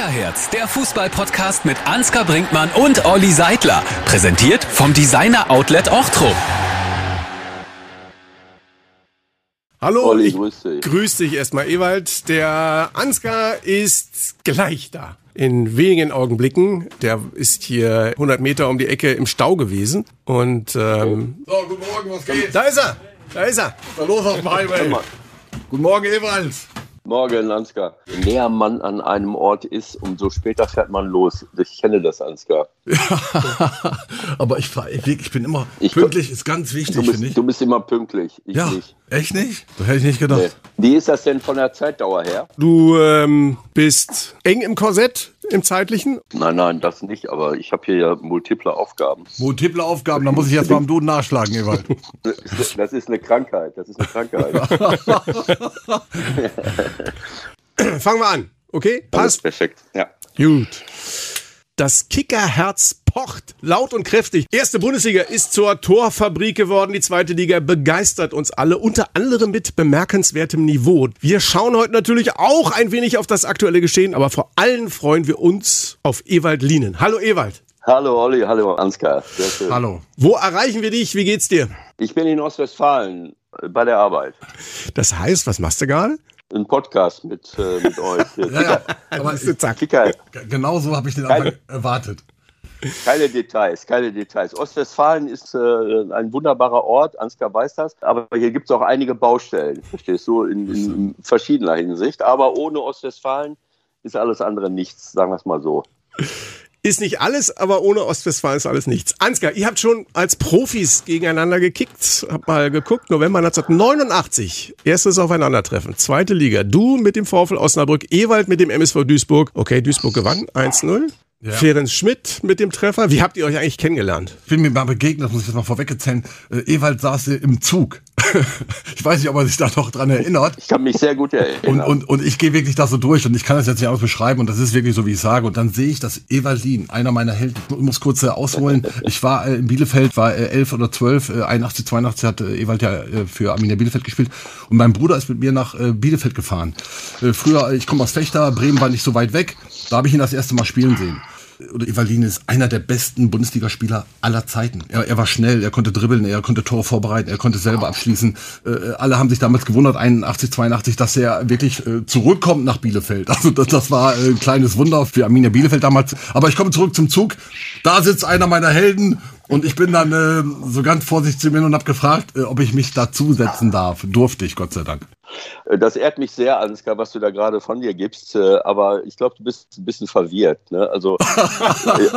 Kickerherz, der Fußball-Podcast mit Ansgar Brinkmann und Olli Seidler. Präsentiert vom Designer Outlet Ochtrup. Hallo, Olli, ich grüß dich. grüß dich erstmal, Ewald. Der Ansgar ist gleich da. In wenigen Augenblicken. Der ist hier 100 Meter um die Ecke im Stau gewesen. Und ähm, So, guten Morgen, was geht? da ist er. Da ist er. Ist los auf dem Highway? Guten Morgen, Ewald. Morgen, Ansgar. Je näher man an einem Ort ist, umso später fährt man los. Ich kenne das, Ansgar. Aber ich, fahr- ich, bin immer Ich- pünktlich, ist ganz Du wichtig, bist, finde ich. du bist immer pünktlich. Ich Ja, nicht. echt nicht? Das hätte ich nicht gedacht. Nee. Wie ist das denn von der Zeitdauer her? Du ähm, bist eng im Korsett im zeitlichen. Nein, nein, das nicht. Aber ich habe hier ja multiple Aufgaben. Multiple Aufgaben, da muss ich jetzt mal am Duden nachschlagen, Ewald. Das ist eine Krankheit. Das ist eine Krankheit. Fangen wir an. Okay? Passt. perfekt. Ja. Gut. Das Kickerherz pocht laut und kräftig. Erste Bundesliga ist zur Torfabrik geworden. Die zweite Liga begeistert uns alle, unter anderem mit bemerkenswertem Niveau. Wir schauen heute natürlich auch ein wenig auf das aktuelle Geschehen, aber vor allem freuen wir uns auf Ewald Lienen. Hallo Ewald. Hallo Olli, hallo Ansgar. Sehr schön. Hallo. Wo erreichen wir dich? Wie geht's dir? Ich bin in Ostwestfalen äh, bei der Arbeit. Das heißt, was machst du gerade? Ein Podcast mit, äh, mit euch. Ja, ja, aber. Kicker, genau so habe ich den Anfang erwartet. Keine Details, keine Details. Ostwestfalen ist äh, ein wunderbarer Ort, Ansgar weiß das, aber hier gibt es auch einige Baustellen, verstehst du, in, in verschiedener Hinsicht. Aber ohne Ostwestfalen ist alles andere nichts, sagen wir es mal so. Ist nicht alles, aber ohne Ostwestfalen ist alles nichts. Ansgar, ihr habt schon als Profis gegeneinander gekickt. Hab mal geguckt, November 1989. Erstes Aufeinandertreffen. Zweite Liga. Du mit dem VfL Osnabrück, Ewald mit dem MSV Duisburg. Okay, Duisburg gewann 1-0. Ja. Ferenc Schmidt mit dem Treffer. Wie habt ihr euch eigentlich kennengelernt? Ich bin mir mal begegnet, das muss ich jetzt mal vorweg erzählen. Äh, Ewald saß im Zug. ich weiß nicht, ob er sich da noch dran erinnert. Ich kann mich sehr gut Und, erinnern. und, und ich gehe wirklich da so durch und ich kann das jetzt nicht alles beschreiben und das ist wirklich so, wie ich sage. Und dann sehe ich, dass Evalin, einer meiner Helden, ich muss kurz äh, ausholen, ich war äh, in Bielefeld, war äh, 11 oder 12, äh, 81, 82 hat äh, Ewald ja äh, für Arminia Bielefeld gespielt und mein Bruder ist mit mir nach äh, Bielefeld gefahren. Äh, früher, ich komme aus Fechter, Bremen war nicht so weit weg, da habe ich ihn das erste Mal spielen sehen. Oder Evalin ist einer der besten Bundesligaspieler aller Zeiten. Er, er war schnell, er konnte dribbeln, er konnte Tore vorbereiten, er konnte selber abschließen. Äh, alle haben sich damals gewundert, 81, 82, dass er wirklich äh, zurückkommt nach Bielefeld. Also das, das war äh, ein kleines Wunder für Arminia Bielefeld damals. Aber ich komme zurück zum Zug. Da sitzt einer meiner Helden und ich bin dann äh, so ganz vorsichtig zu mir und habe gefragt, äh, ob ich mich dazusetzen darf. Durfte ich, Gott sei Dank. Äh, Das ehrt mich sehr, Ansgar, was du da gerade von dir gibst. äh, Aber ich glaube, du bist ein bisschen verwirrt. Ne? Also, äh,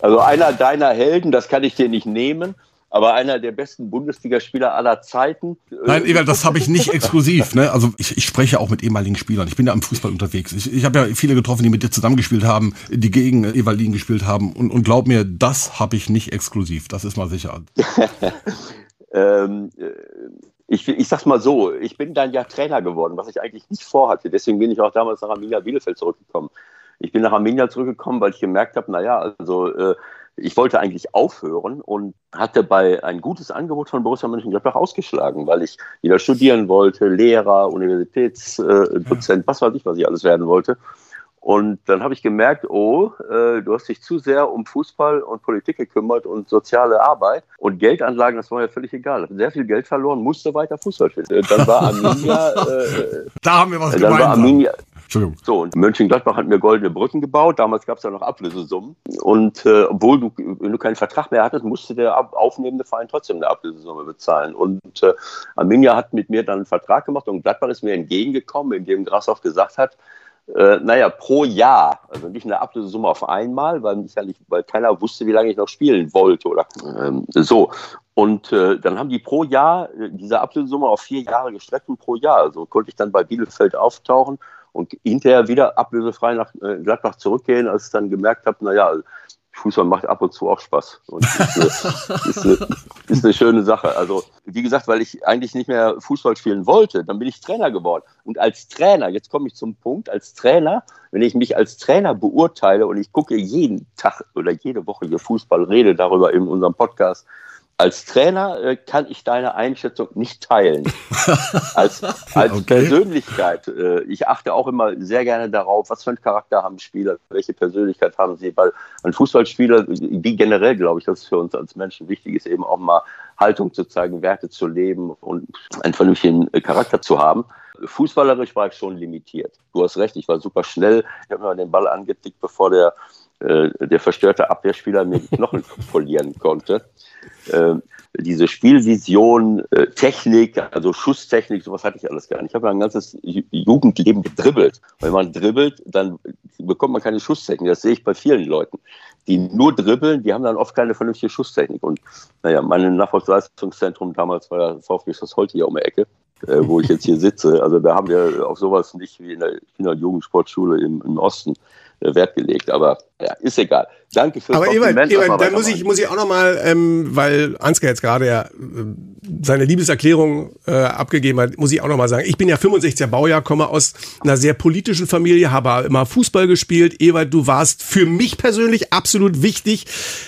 also einer deiner Helden, das kann ich dir nicht nehmen. Aber einer der besten Bundesligaspieler aller Zeiten. äh, Nein, Ewald, das habe ich nicht exklusiv. Ne? Also ich, ich spreche auch mit ehemaligen Spielern. Ich bin ja im Fußball unterwegs. Ich, ich habe ja viele getroffen, die mit dir zusammengespielt haben, die gegen Evalin gespielt haben. Und, und glaub mir, das habe ich nicht exklusiv. Das ist mal sicher. ähm, äh, ich, ich sag's mal so, ich bin dann ja Trainer geworden, was ich eigentlich nicht vorhatte. Deswegen bin ich auch damals nach Arminia Bielefeld zurückgekommen. Ich bin nach Arminia zurückgekommen, weil ich gemerkt habe, naja, also äh, ich wollte eigentlich aufhören und hatte bei ein gutes Angebot von Borussia Mönchengladbach ausgeschlagen, weil ich wieder studieren wollte, Lehrer, Universitätsdozent, was weiß ich, was ich alles werden wollte. Und dann habe ich gemerkt, oh, äh, du hast dich zu sehr um Fußball und Politik gekümmert und soziale Arbeit und Geldanlagen, das war ja völlig egal. Sehr viel Geld verloren, musste weiter Fußball spielen. Äh, Dann war Arminia, äh, Da haben wir was dann war gemeinsam. Arminia, Entschuldigung. so, und Mönchengladbach hat mir goldene Brücken gebaut. Damals gab es ja noch Ablösesummen. Und äh, obwohl du, wenn du keinen Vertrag mehr hattest, musste der aufnehmende Verein trotzdem eine Ablösesumme bezahlen. Und äh, Arminia hat mit mir dann einen Vertrag gemacht und Gladbach ist mir entgegengekommen, indem Grashoff gesagt hat, äh, naja, pro Jahr, also nicht eine Ablösesumme auf einmal, weil, ja nicht, weil keiner wusste, wie lange ich noch spielen wollte oder ähm, so. Und äh, dann haben die pro Jahr äh, diese Ablösesumme auf vier Jahre gestreckt und pro Jahr. So konnte ich dann bei Bielefeld auftauchen und hinterher wieder ablösefrei nach äh, Gladbach zurückgehen, als ich dann gemerkt habe, naja, Fußball macht ab und zu auch Spaß. Und ist eine, ist, eine, ist eine schöne Sache. Also, wie gesagt, weil ich eigentlich nicht mehr Fußball spielen wollte, dann bin ich Trainer geworden. Und als Trainer, jetzt komme ich zum Punkt, als Trainer, wenn ich mich als Trainer beurteile und ich gucke jeden Tag oder jede Woche hier Fußball, rede darüber in unserem Podcast, als Trainer äh, kann ich deine Einschätzung nicht teilen. als als okay. Persönlichkeit, äh, ich achte auch immer sehr gerne darauf, was für einen Charakter haben Spieler, welche Persönlichkeit haben sie, weil ein Fußballspieler, wie generell glaube ich, dass es für uns als Menschen wichtig ist, eben auch mal Haltung zu zeigen, Werte zu leben und einen vernünftigen Charakter zu haben. Fußballerisch war ich schon limitiert. Du hast recht, ich war super schnell. Ich habe mir den Ball angetickt, bevor der, äh, der verstörte Abwehrspieler mir die Knochen polieren konnte. Äh, diese Spielvision, äh, Technik, also Schusstechnik, sowas hatte ich alles gar nicht. Ich habe mein ganzes Jugendleben gedribbelt. Wenn man dribbelt, dann bekommt man keine Schusstechnik. Das sehe ich bei vielen Leuten. Die nur dribbeln, die haben dann oft keine vernünftige Schusstechnik. Und naja, mein Nachwuchsleistungszentrum damals war ja VfB Schloss Holte hier um die Ecke äh, wo ich jetzt hier sitze. Also da haben wir auf sowas nicht wie in der Kinder- und Jugendsportschule im, im Osten äh, Wert gelegt. Aber ja, ist egal. Danke für Aber Ewald, Ewald da muss ich, muss ich auch nochmal, ähm, weil Ansgar jetzt gerade ja äh, seine Liebeserklärung äh, abgegeben hat, muss ich auch nochmal sagen, ich bin ja 65er Baujahr, komme aus einer sehr politischen Familie, habe immer Fußball gespielt. Ewald, du warst für mich persönlich absolut wichtig.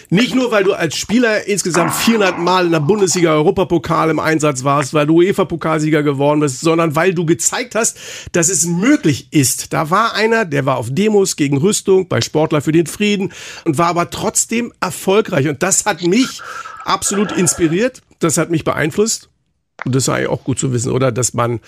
Nicht nur, weil du als Spieler insgesamt 400 Mal in der Bundesliga Europapokal im Einsatz warst, weil du UEFA-Pokalsieger geworden bist, sondern weil du gezeigt hast, dass es möglich ist. Da war einer, der war auf Demos gegen Rüstung, bei Sportler für den Frieden und war aber trotzdem erfolgreich. Und das hat mich absolut inspiriert. Das hat mich beeinflusst. Und das sei auch gut zu wissen, oder? Dass man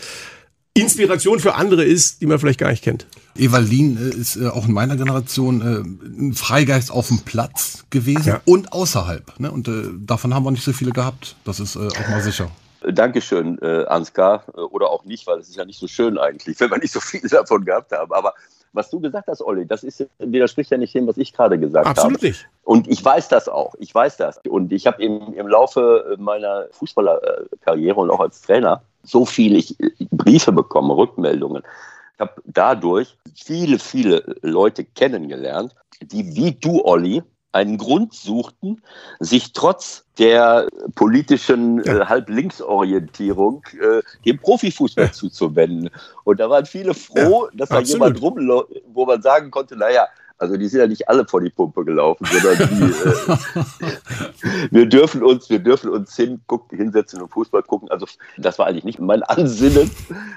Inspiration für andere ist, die man vielleicht gar nicht kennt. Evalin äh, ist äh, auch in meiner Generation äh, ein Freigeist auf dem Platz gewesen ja. und außerhalb. Ne? Und davon haben wir nicht so viele gehabt. Das ist auch mal sicher. Dankeschön, äh, Ansgar. Oder auch nicht, weil es ist ja nicht so schön eigentlich, wenn wir nicht so viele davon gehabt haben. Aber was du gesagt hast, Olli, das ist, widerspricht ja nicht dem, was ich gerade gesagt Absolut habe. Absolut nicht. Und ich weiß das auch. Ich weiß das. Und ich habe im, im Laufe meiner Fußballerkarriere und auch als Trainer so viele Briefe bekommen, Rückmeldungen. Ich habe dadurch viele, viele Leute kennengelernt, die wie du, Olli, einen Grund suchten, sich trotz der politischen ja. äh, Halb-Links-Orientierung äh, dem Profifußball ja. zuzuwenden. Und da waren viele froh, ja, dass da jemand rumläuft, wo man sagen konnte, naja, also die sind ja nicht alle vor die Pumpe gelaufen, sondern die, äh, wir dürfen uns, wir dürfen uns hin, guck, hinsetzen und Fußball gucken. Also das war eigentlich nicht mein Ansinnen,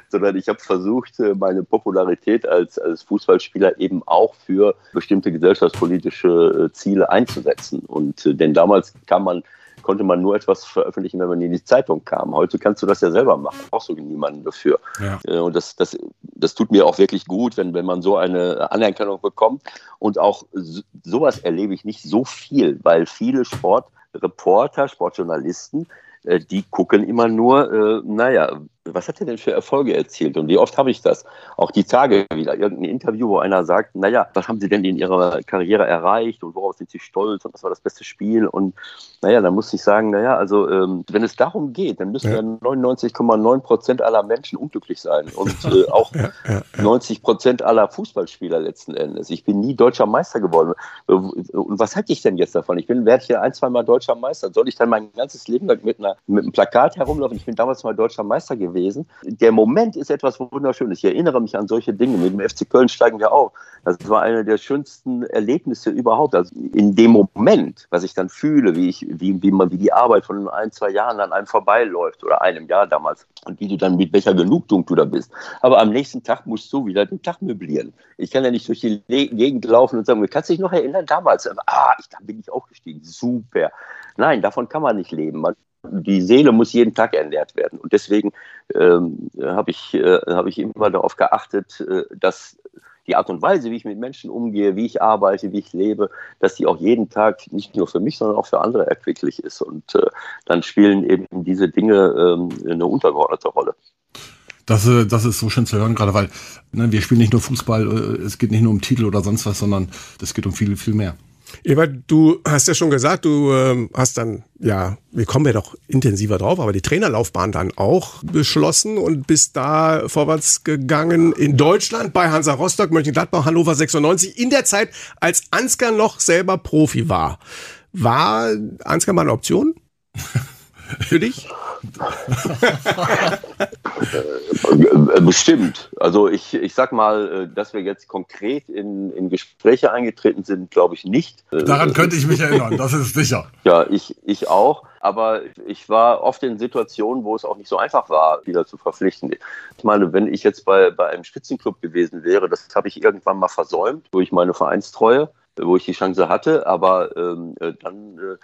sondern ich habe versucht, äh, meine Popularität als, als Fußballspieler eben auch für bestimmte gesellschaftspolitische äh, Ziele einzusetzen. Und äh, denn damals kam man konnte man nur etwas veröffentlichen, wenn man in die Zeitung kam. Heute kannst du das ja selber machen, brauchst du niemanden dafür. Ja. Äh, und das, das, das tut mir auch wirklich gut, wenn, wenn man so eine Anerkennung bekommt. Und auch sowas erlebe ich nicht so viel, weil viele Sportreporter, Sportjournalisten, äh, die gucken immer nur, äh, naja, was hat er denn für Erfolge erzielt? Und wie oft habe ich das? Auch die Tage wieder, irgendein Interview, wo einer sagt, naja, was haben Sie denn in Ihrer Karriere erreicht und worauf sind Sie stolz und was war das beste Spiel? Und naja, dann muss ich sagen, naja, also ähm, wenn es darum geht, dann müssen ja 99,9 Prozent aller Menschen unglücklich sein und äh, auch ja, ja, 90 Prozent aller Fußballspieler letzten Endes. Ich bin nie deutscher Meister geworden. Und was hätte ich denn jetzt davon? Ich bin, werde hier ein, zwei Mal deutscher Meister. Soll ich dann mein ganzes Leben lang mit, einer, mit einem Plakat herumlaufen? Ich bin damals mal deutscher Meister gewesen gewesen. Der Moment ist etwas Wunderschönes. Ich erinnere mich an solche Dinge. Mit dem FC Köln steigen wir auf. Das war eine der schönsten Erlebnisse überhaupt. Also in dem Moment, was ich dann fühle, wie ich, wie, wie man, wie die Arbeit von ein, zwei Jahren an einem vorbeiläuft oder einem Jahr damals und wie du dann mit welcher Genugtuung du da bist. Aber am nächsten Tag musst du wieder den Tag möblieren. Ich kann ja nicht durch die Gegend laufen und sagen, kannst du dich noch erinnern damals? Ah, ich, da bin ich aufgestiegen. Super. Nein, davon kann man nicht leben. Man die Seele muss jeden Tag ernährt werden. Und deswegen ähm, habe ich, äh, hab ich immer darauf geachtet, äh, dass die Art und Weise, wie ich mit Menschen umgehe, wie ich arbeite, wie ich lebe, dass die auch jeden Tag nicht nur für mich, sondern auch für andere erquicklich ist. Und äh, dann spielen eben diese Dinge ähm, eine untergeordnete Rolle. Das, äh, das ist so schön zu hören, gerade weil ne, wir spielen nicht nur Fußball, äh, es geht nicht nur um Titel oder sonst was, sondern es geht um viel, viel mehr. Ewald, du hast ja schon gesagt, du ähm, hast dann, ja, wir kommen ja doch intensiver drauf, aber die Trainerlaufbahn dann auch beschlossen und bist da vorwärts gegangen in Deutschland bei Hansa Rostock, Mönchengladbach, Hannover 96, in der Zeit, als Ansgar noch selber Profi war. War Ansgar mal eine Option für dich? Äh, bestimmt. Also ich, ich sag mal, äh, dass wir jetzt konkret in, in Gespräche eingetreten sind, glaube ich nicht. Daran könnte ich mich erinnern, das ist sicher. Ja, ich, ich auch. Aber ich war oft in Situationen, wo es auch nicht so einfach war, wieder zu verpflichten. Ich meine, wenn ich jetzt bei, bei einem Spitzenclub gewesen wäre, das habe ich irgendwann mal versäumt durch meine Vereinstreue, wo ich die Chance hatte. Aber ähm, dann äh,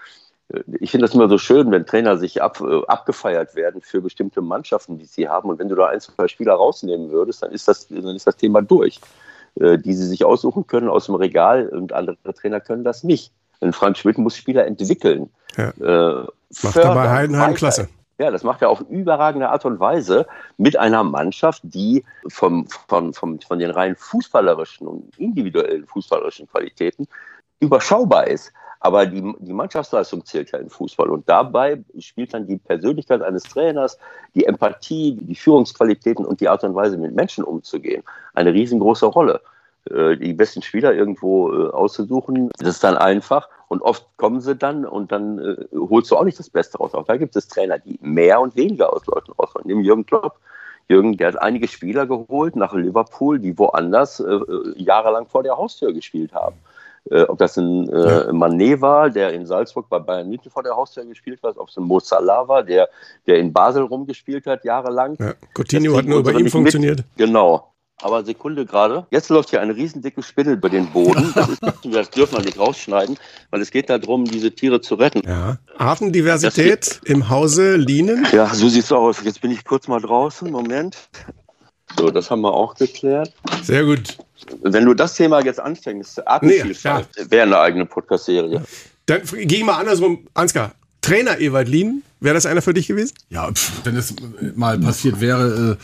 ich finde das immer so schön, wenn Trainer sich ab, äh, abgefeiert werden für bestimmte Mannschaften, die sie haben. Und wenn du da ein, zwei Spieler rausnehmen würdest, dann ist das, dann ist das Thema durch. Äh, die sie sich aussuchen können aus dem Regal und andere Trainer können das nicht. Denn Frank Schmidt muss Spieler entwickeln. Ja. Äh, macht er bei Heidenheim klasse. Ja, das macht er auf überragende Art und Weise mit einer Mannschaft, die vom, von, vom, von den rein fußballerischen und individuellen fußballerischen Qualitäten überschaubar ist. Aber die, die Mannschaftsleistung zählt ja im Fußball. Und dabei spielt dann die Persönlichkeit eines Trainers, die Empathie, die Führungsqualitäten und die Art und Weise, mit Menschen umzugehen, eine riesengroße Rolle. Äh, die besten Spieler irgendwo äh, auszusuchen, das ist dann einfach. Und oft kommen sie dann und dann äh, holst du auch nicht das Beste raus. Auch da gibt es Trainer, die mehr und weniger aus Leuten rausholen. Nehmen Jürgen Klopp. Jürgen, der hat einige Spieler geholt nach Liverpool, die woanders äh, jahrelang vor der Haustür gespielt haben äh, ob das ein äh, Mané war, der in Salzburg bei Bayern München vor der Haustür gespielt hat, ob es ein Mo Salah war, der, der in Basel rumgespielt hat jahrelang. Ja, Coutinho hat nur bei ihm funktioniert. Mit. Genau. Aber Sekunde gerade. Jetzt läuft hier eine riesendicke Spinne über den Boden. Das, ist, das dürfen wir nicht rausschneiden, weil es geht darum, diese Tiere zu retten. Ja. Artendiversität im Hause Lienen. Ja, so sieht's aus. Jetzt bin ich kurz mal draußen. Moment. So, das haben wir auch geklärt. Sehr gut. Wenn du das Thema jetzt anfängst, Artenvielfalt, nee, ja. wäre eine eigene Podcast-Serie. Dann gehe ich mal andersrum. Ansgar, Trainer Ewald Lien, wäre das einer für dich gewesen? Ja, pff, wenn es mal passiert wäre,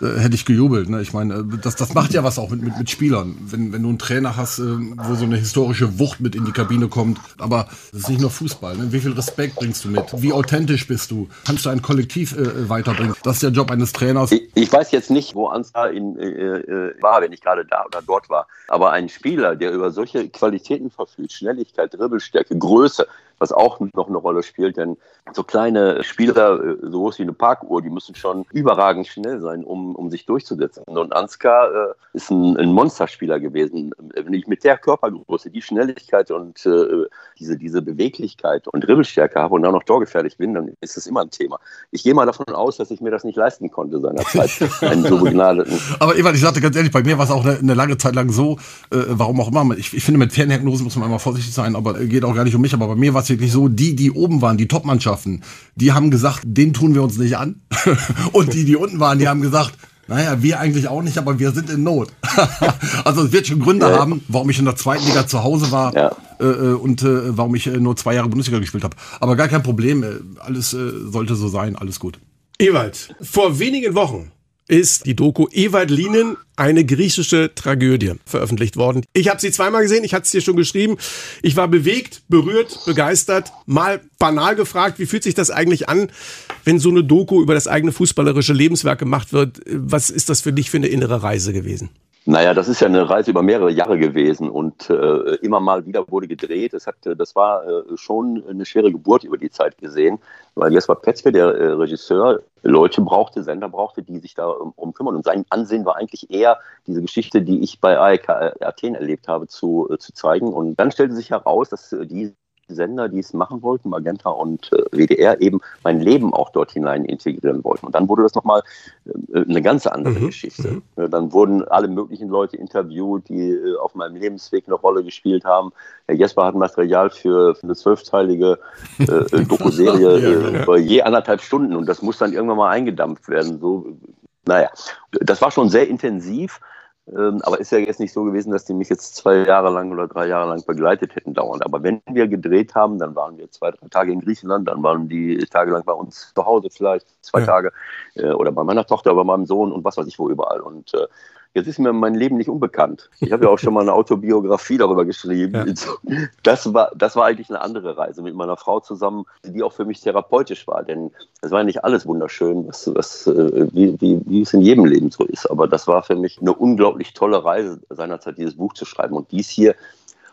äh, äh, hätte ich gejubelt. Ne? Ich meine, äh, das, das macht ja was auch mit, mit, mit Spielern. Wenn, wenn du einen Trainer hast, äh, wo so eine historische Wucht mit in die Kabine kommt. Aber es ist nicht nur Fußball. Ne? Wie viel Respekt bringst du mit? Wie authentisch bist du? Kannst du ein Kollektiv äh, weiterbringen? Das ist der Job eines Trainers. Ich, ich weiß jetzt nicht, wo Ansgar in, äh, war, wenn ich gerade da oder dort war. Aber ein Spieler, der über solche Qualitäten verfügt, Schnelligkeit, Dribbelstärke, Größe, was auch noch eine Rolle spielt, denn so kleine Spieler, äh, so groß wie eine Parkuhr, die müssen schon überragend schnell sein, um, um sich durchzusetzen. Und Ansgar äh, ist ein, ein, Monsterspieler gewesen. Wenn ich mit der Körpergröße, die Schnelligkeit und äh, diese, diese Beweglichkeit und Dribbelstärke habe und dann noch torgefährlich bin, dann ist das immer ein Thema. Ich gehe mal davon aus, dass ich mir das nicht leisten konnte seinerzeit, einen so begnadeten. Aber Ewald, ich sagte ganz ehrlich, bei mir war es auch eine, eine, lange Zeit lang so, äh, warum auch immer. Ich, ich finde, mit Ferndiagnosen muss man immer vorsichtig sein, aber äh, geht auch gar nicht um mich. Aber bei mir war es wirklich so, die, die oben waren, die Top-Mannschaften, die haben gesagt, den tun wir uns nicht an. Und die, die unten waren, die haben gesagt, naja, wir eigentlich auch nicht, aber wir sind in Not. also es wird schon Gründe ja. haben, warum ich in der zweiten Liga zu Hause war ja. äh, äh und äh, warum ich äh, nur zwei Jahre Bundesliga gespielt habe. Aber gar kein Problem, äh, alles äh, sollte so sein, alles gut. Ewald, vor wenigen Wochen ist die Doku Ewald Lienen, eine griechische Tragödie, veröffentlicht worden. Ich habe sie zweimal gesehen, ich hatte es dir schon geschrieben. Ich war bewegt, berührt, begeistert, mal banal gefragt, wie fühlt sich das eigentlich an, wenn so eine Doku über das eigene fußballerische Lebenswerk gemacht wird? Was ist das für dich für eine innere Reise gewesen? Naja, das ist ja eine Reise über mehrere Jahre gewesen und äh, immer mal wieder wurde gedreht. Das, hat, das war äh, schon eine schwere Geburt über die Zeit gesehen, weil Jesper Petzke, der äh, Regisseur, Leute brauchte, Sender brauchte, die sich da um, um, kümmern. Und sein Ansehen war eigentlich eher, diese Geschichte, die ich bei AEK Athen erlebt habe, zu, äh, zu zeigen. Und dann stellte sich heraus, dass äh, die Sender, die es machen wollten, Magenta und äh, WDR, eben mein Leben auch dort hinein integrieren wollten. Und dann wurde das nochmal äh, eine ganz andere mhm. Geschichte. Mhm. Dann wurden alle möglichen Leute interviewt, die äh, auf meinem Lebensweg eine Rolle gespielt haben. Herr Jesper hat Material für, für eine zwölfteilige äh, äh Dokuserie über je anderthalb Stunden und das muss dann irgendwann mal eingedampft werden. So, naja, das war schon sehr intensiv. Ähm, aber ist ja jetzt nicht so gewesen, dass die mich jetzt zwei Jahre lang oder drei Jahre lang begleitet hätten dauernd. Aber wenn wir gedreht haben, dann waren wir zwei, drei Tage in Griechenland, dann waren die Tage lang bei uns zu Hause vielleicht, zwei ja. Tage, äh, oder bei meiner Tochter, bei meinem Sohn und was weiß ich wo überall. Und äh, Jetzt ist mir mein Leben nicht unbekannt. Ich habe ja auch schon mal eine Autobiografie darüber geschrieben. Ja. Das, war, das war eigentlich eine andere Reise mit meiner Frau zusammen, die auch für mich therapeutisch war. Denn es war nicht alles wunderschön, was, was, äh, wie, wie, wie es in jedem Leben so ist. Aber das war für mich eine unglaublich tolle Reise seinerzeit, dieses Buch zu schreiben. Und dies hier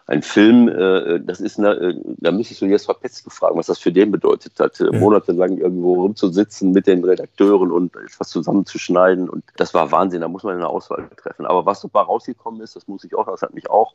ein Film, äh, das ist, eine, äh, da müsstest du jetzt Petzke fragen, was das für den bedeutet hat, ja. monatelang irgendwo rumzusitzen mit den Redakteuren und etwas zusammenzuschneiden. Und das war Wahnsinn, da muss man eine Auswahl treffen. Aber was dabei rausgekommen ist, das muss ich auch, das hat mich auch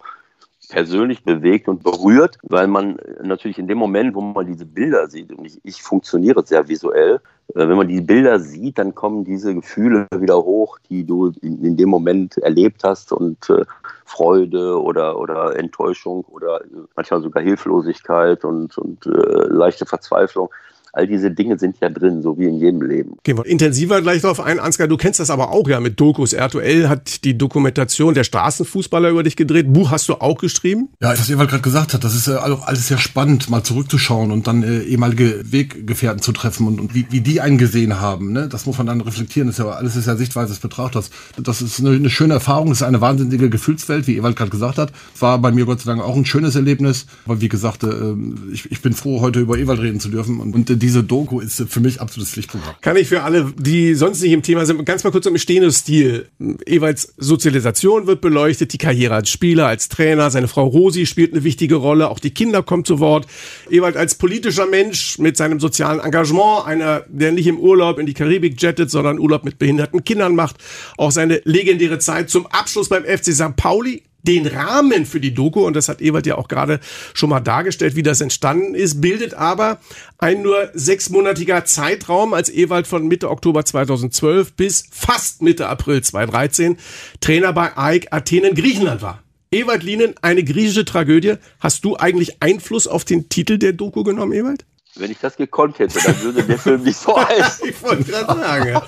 persönlich bewegt und berührt, weil man natürlich in dem Moment, wo man diese Bilder sieht, und ich, ich funktioniere sehr visuell, äh, wenn man die Bilder sieht, dann kommen diese Gefühle wieder hoch, die du in, in dem Moment erlebt hast und äh, Freude oder, oder Enttäuschung oder manchmal sogar Hilflosigkeit und, und äh, leichte Verzweiflung. All diese Dinge sind ja drin, so wie in jedem Leben. Gehen wir intensiver gleich darauf ein. Ansgar, du kennst das aber auch ja mit Dokus. RTL hat die Dokumentation der Straßenfußballer über dich gedreht. Buch hast du auch geschrieben? Ja, was Ewald gerade gesagt hat, das ist äh, alles sehr spannend, mal zurückzuschauen und dann äh, ehemalige Weggefährten zu treffen und, und wie, wie die einen gesehen haben. Ne? Das muss man dann reflektieren. Das ist ja alles ist ja Sichtweise des Betrachters. Das ist eine, eine schöne Erfahrung, das ist eine wahnsinnige Gefühlswelt, wie Ewald gerade gesagt hat. War bei mir Gott sei Dank auch ein schönes Erlebnis. Aber wie gesagt, äh, ich, ich bin froh, heute über Ewald reden zu dürfen. Und, und diese Doku ist für mich absolutes Pflichtprogramm. Kann ich für alle, die sonst nicht im Thema sind, ganz mal kurz um Steno-Stil. Ewalds Sozialisation wird beleuchtet, die Karriere als Spieler, als Trainer, seine Frau Rosi spielt eine wichtige Rolle, auch die Kinder kommen zu Wort. Ewald als politischer Mensch mit seinem sozialen Engagement, einer, der nicht im Urlaub in die Karibik jettet, sondern Urlaub mit behinderten Kindern macht. Auch seine legendäre Zeit zum Abschluss beim FC St. Pauli den Rahmen für die Doku, und das hat Ewald ja auch gerade schon mal dargestellt, wie das entstanden ist, bildet aber ein nur sechsmonatiger Zeitraum, als Ewald von Mitte Oktober 2012 bis fast Mitte April 2013 Trainer bei AEK Athen in Griechenland war. Ewald Lienen, eine griechische Tragödie. Hast du eigentlich Einfluss auf den Titel der Doku genommen, Ewald? Wenn ich das gekonnt hätte, dann würde der Film nicht so heißen. ich wollte gerade sagen.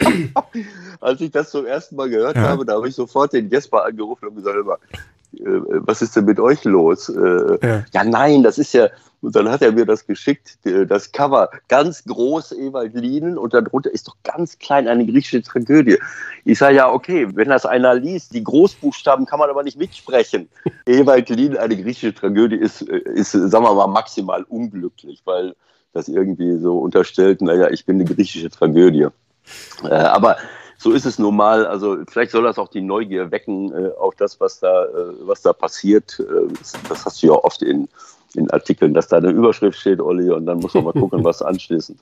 Als ich das zum ersten Mal gehört ja. habe, da habe ich sofort den Jesper angerufen und gesagt, immer, äh, was ist denn mit euch los? Äh, ja. ja. nein, das ist ja, und dann hat er mir das geschickt, das Cover, ganz groß Ewald Lienen und darunter ist doch ganz klein eine griechische Tragödie. Ich sage ja, okay, wenn das einer liest, die Großbuchstaben kann man aber nicht mitsprechen. Ewald Lienen, eine griechische Tragödie ist, ist, sagen wir mal, maximal unglücklich, weil das irgendwie so unterstellt, naja, ich bin eine griechische Tragödie. Äh, aber so ist es nun mal. Also vielleicht soll das auch die Neugier wecken äh, auf das, was da, äh, was da passiert. Äh, das hast du ja oft in in Artikeln, dass da eine Überschrift steht, Olli, und dann muss man mal gucken, was anschließend.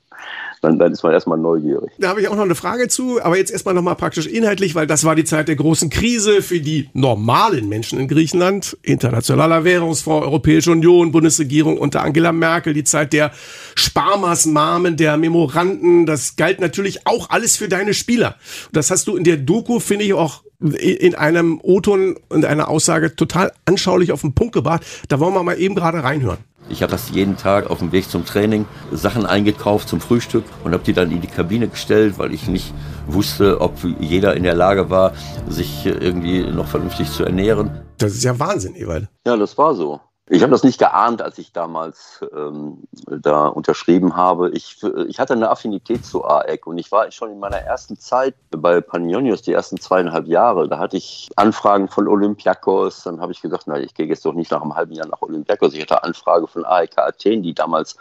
Dann, dann ist man erstmal neugierig. Da habe ich auch noch eine Frage zu, aber jetzt erstmal nochmal praktisch inhaltlich, weil das war die Zeit der großen Krise für die normalen Menschen in Griechenland. Internationaler Währungsfonds, Europäische Union, Bundesregierung unter Angela Merkel, die Zeit der Sparmaßnahmen, der Memoranden. Das galt natürlich auch alles für deine Spieler. Das hast du in der Doku, finde ich, auch in einem O-Ton und einer Aussage total anschaulich auf den Punkt gebracht. Da wollen wir mal eben gerade reinhören. Ich habe das jeden Tag auf dem Weg zum Training Sachen eingekauft zum Frühstück und habe die dann in die Kabine gestellt, weil ich nicht wusste, ob jeder in der Lage war, sich irgendwie noch vernünftig zu ernähren. Das ist ja Wahnsinn, Ewald. Ja, das war so. Ich habe das nicht geahnt, als ich damals ähm, da unterschrieben habe. Ich, ich hatte eine Affinität zu AEC und ich war schon in meiner ersten Zeit bei Panionios, die ersten zweieinhalb Jahre, da hatte ich Anfragen von Olympiakos. Dann habe ich gesagt, na, ich gehe jetzt doch nicht nach einem halben Jahr nach Olympiakos. Ich hatte Anfrage von AEK Athen, die damals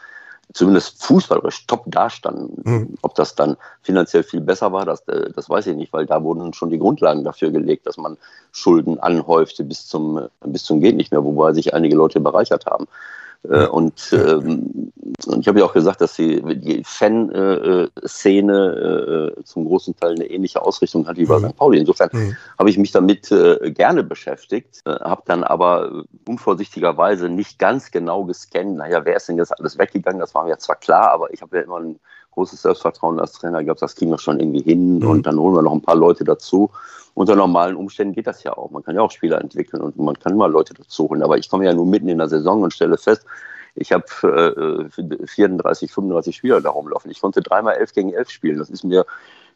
zumindest fußballerisch top dastanden. Mhm. Ob das dann finanziell viel besser war, das, äh, das weiß ich nicht, weil da wurden schon die Grundlagen dafür gelegt, dass man Schulden anhäufte bis zum, bis zum Geht nicht mehr, wobei sich einige Leute bereichert haben. Äh, und, ähm, und ich habe ja auch gesagt, dass die, die Fanszene äh, zum großen Teil eine ähnliche Ausrichtung hat wie bei mhm. St. Pauli. Insofern mhm. habe ich mich damit äh, gerne beschäftigt, äh, habe dann aber unvorsichtigerweise nicht ganz genau gescannt, naja, wer ist denn jetzt alles weggegangen? Das war mir zwar klar, aber ich habe ja immer ein großes Selbstvertrauen als Trainer. Ich glaube, das kriegen wir schon irgendwie hin mhm. und dann holen wir noch ein paar Leute dazu unter normalen Umständen geht das ja auch. Man kann ja auch Spieler entwickeln und man kann mal Leute dazu holen. Aber ich komme ja nur mitten in der Saison und stelle fest, ich habe äh, 34, 35 Spieler da rumlaufen. Ich konnte dreimal 11 gegen 11 spielen. Das ist mir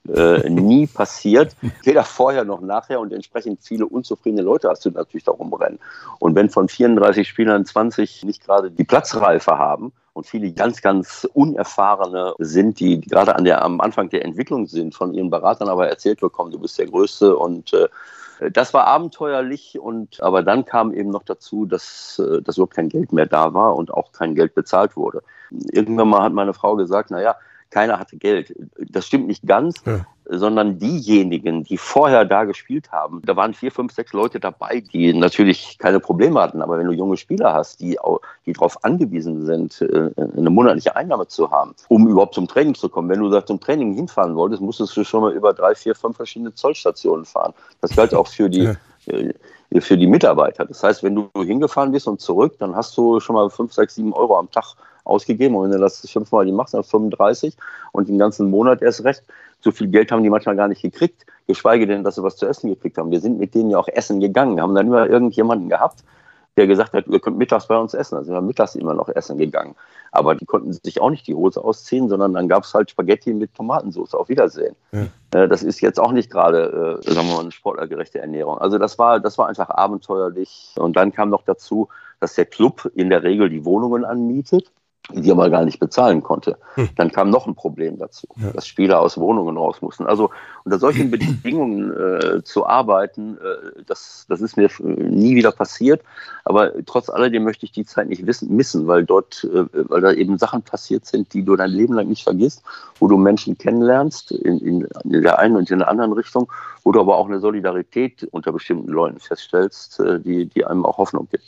äh, nie passiert. Weder vorher noch nachher und entsprechend viele unzufriedene Leute hast du natürlich da rumrennen. Und wenn von 34 Spielern 20 nicht gerade die Platzreife haben, und viele ganz, ganz Unerfahrene sind, die gerade an der, am Anfang der Entwicklung sind, von ihren Beratern aber erzählt bekommen, du bist der Größte und äh, das war abenteuerlich und aber dann kam eben noch dazu, dass, äh, dass überhaupt kein Geld mehr da war und auch kein Geld bezahlt wurde. Irgendwann mal hat meine Frau gesagt, naja, keiner hatte Geld. Das stimmt nicht ganz. Ja. sondern diejenigen, die vorher da gespielt haben. Da waren vier, fünf, sechs Leute dabei, die natürlich keine Probleme hatten. Aber wenn du junge Spieler hast, die, die darauf angewiesen sind, äh, eine monatliche Einnahme zu haben, um überhaupt zum Training zu kommen. Wenn du da zum Training hinfahren wolltest, musstest du schon mal über drei, vier, fünf verschiedene Zollstationen fahren. Das galt auch für die, ja. Äh, für die Mitarbeiter. Das heißt, wenn du hingefahren bist und zurück, dann hast du schon mal fünf, sechs, sieben Euro am Tag ausgegeben. Und wenn du das fünfmal die machst, dann 35 und den ganzen Monat erst recht. So viel Geld haben die manchmal gar nicht gekriegt, geschweige denn, dass sie was zu essen gekriegt haben. Wir sind mit denen ja auch essen gegangen, haben dann immer irgendjemanden gehabt, der gesagt hat, ihr könnt mittags bei uns essen. Also sind wir mittags immer noch essen gegangen. Aber die konnten sich auch nicht die Hose ausziehen, sondern dann gab es halt Spaghetti mit Tomatensauce. Auf Wiedersehen. Ja. Äh, das ist jetzt auch nicht gerade, äh, sagen wir mal, eine sportlergerechte Ernährung. Also das war, das war einfach abenteuerlich. Und dann kam noch dazu, dass der Club in der Regel die Wohnungen anmietet die aber gar nicht bezahlen konnte. Hm. Dann kam noch ein Problem dazu, ja. dass Spieler aus Wohnungen raus mussten. Also unter solchen Bedingungen äh, zu arbeiten, äh, das, das ist mir nie wieder passiert. Aber trotz alledem möchte ich die Zeit nicht wissen, missen, weil dort, äh, weil da eben Sachen passiert sind, die du dein Leben lang nicht vergisst, wo du Menschen kennenlernst, in, in, in der einen und in der anderen Richtung, wo du aber auch eine Solidarität unter bestimmten Leuten feststellst, äh, die, die einem auch Hoffnung gibt.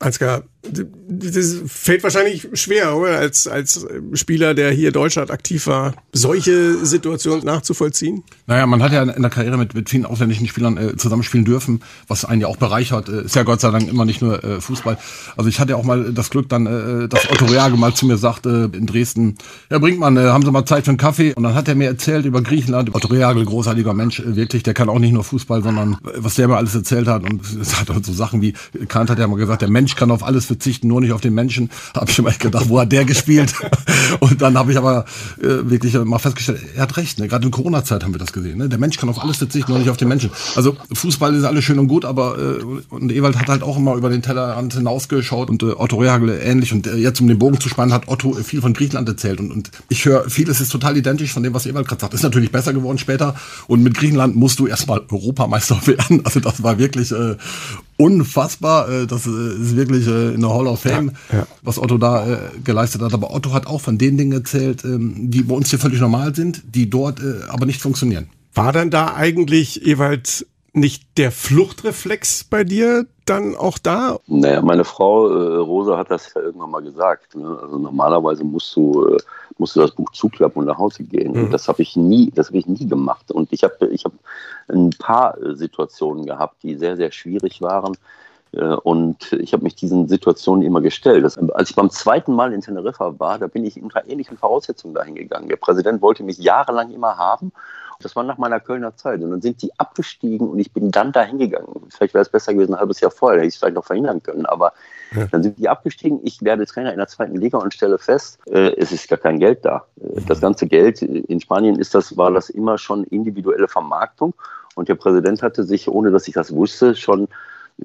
Ansgar, das fällt wahrscheinlich schwer, oder? Als, als Spieler, der hier Deutschland aktiv war, solche Situationen nachzuvollziehen? Naja, man hat ja in der Karriere mit, mit vielen ausländischen Spielern äh, zusammenspielen dürfen, was einen ja auch bereichert. Äh, ist ja Gott sei Dank immer nicht nur äh, Fußball. Also ich hatte ja auch mal das Glück dann, äh, dass Otto Reage mal zu mir sagte in Dresden, Herr Brinkmann, äh, haben Sie mal Zeit für einen Kaffee? Und dann hat er mir erzählt über Griechenland. Otto Reagel, großartiger Mensch, äh, wirklich, der kann auch nicht nur Fußball, sondern äh, was der mir alles erzählt hat. Und es hat halt so Sachen wie, Kant hat ja mal gesagt, der Mensch kann auf alles verzichten, nur nicht auf den Menschen. Habe ich immer gedacht, wo hat der gespielt? und dann habe ich aber äh, wirklich mal festgestellt, er hat recht. Ne? Gerade in Corona-Zeit haben wir das gesehen. Ne? Der Mensch kann auf alles verzichten, nur nicht auf den Menschen. Also Fußball ist alles schön und gut, aber äh, und Ewald hat halt auch immer über den Tellerrand hinausgeschaut und äh, Otto Rehagel ähnlich. Und äh, jetzt um den Bogen zu spannen, hat Otto viel von Griechenland erzählt. Und, und ich höre, vieles ist total identisch von dem, was Ewald gerade sagt. Ist natürlich besser geworden später. Und mit Griechenland musst du erstmal Europameister werden. Also das war wirklich äh, unfassbar. Äh, das äh, ist wirklich äh, in der Hall of Fame, ja, ja. was Otto da äh, geleistet hat. Aber Otto hat auch von den Dingen erzählt, ähm, die bei uns hier völlig normal sind, die dort äh, aber nicht funktionieren. War dann da eigentlich, Ewald, nicht der Fluchtreflex bei dir dann auch da? Naja, meine Frau äh, Rosa hat das ja irgendwann mal gesagt. Ne? Also normalerweise musst du, musst du das Buch zuklappen und nach Hause gehen. Mhm. Und das habe ich nie, das habe ich nie gemacht. Und ich habe ich hab ein paar äh, Situationen gehabt, die sehr, sehr schwierig waren. Äh, und ich habe mich diesen Situationen immer gestellt. Das, als ich beim zweiten Mal in Teneriffa war, da bin ich unter ähnlichen Voraussetzungen dahin gegangen. Der Präsident wollte mich jahrelang immer haben das war nach meiner Kölner Zeit. Und dann sind die abgestiegen und ich bin dann da hingegangen. Vielleicht wäre es besser gewesen, ein halbes Jahr vorher, hätte ich es vielleicht noch verhindern können. Aber ja. dann sind die abgestiegen. Ich werde Trainer in der zweiten Liga und stelle fest, äh, es ist gar kein Geld da. Äh, das ganze Geld in Spanien ist das, war das immer schon individuelle Vermarktung. Und der Präsident hatte sich, ohne dass ich das wusste, schon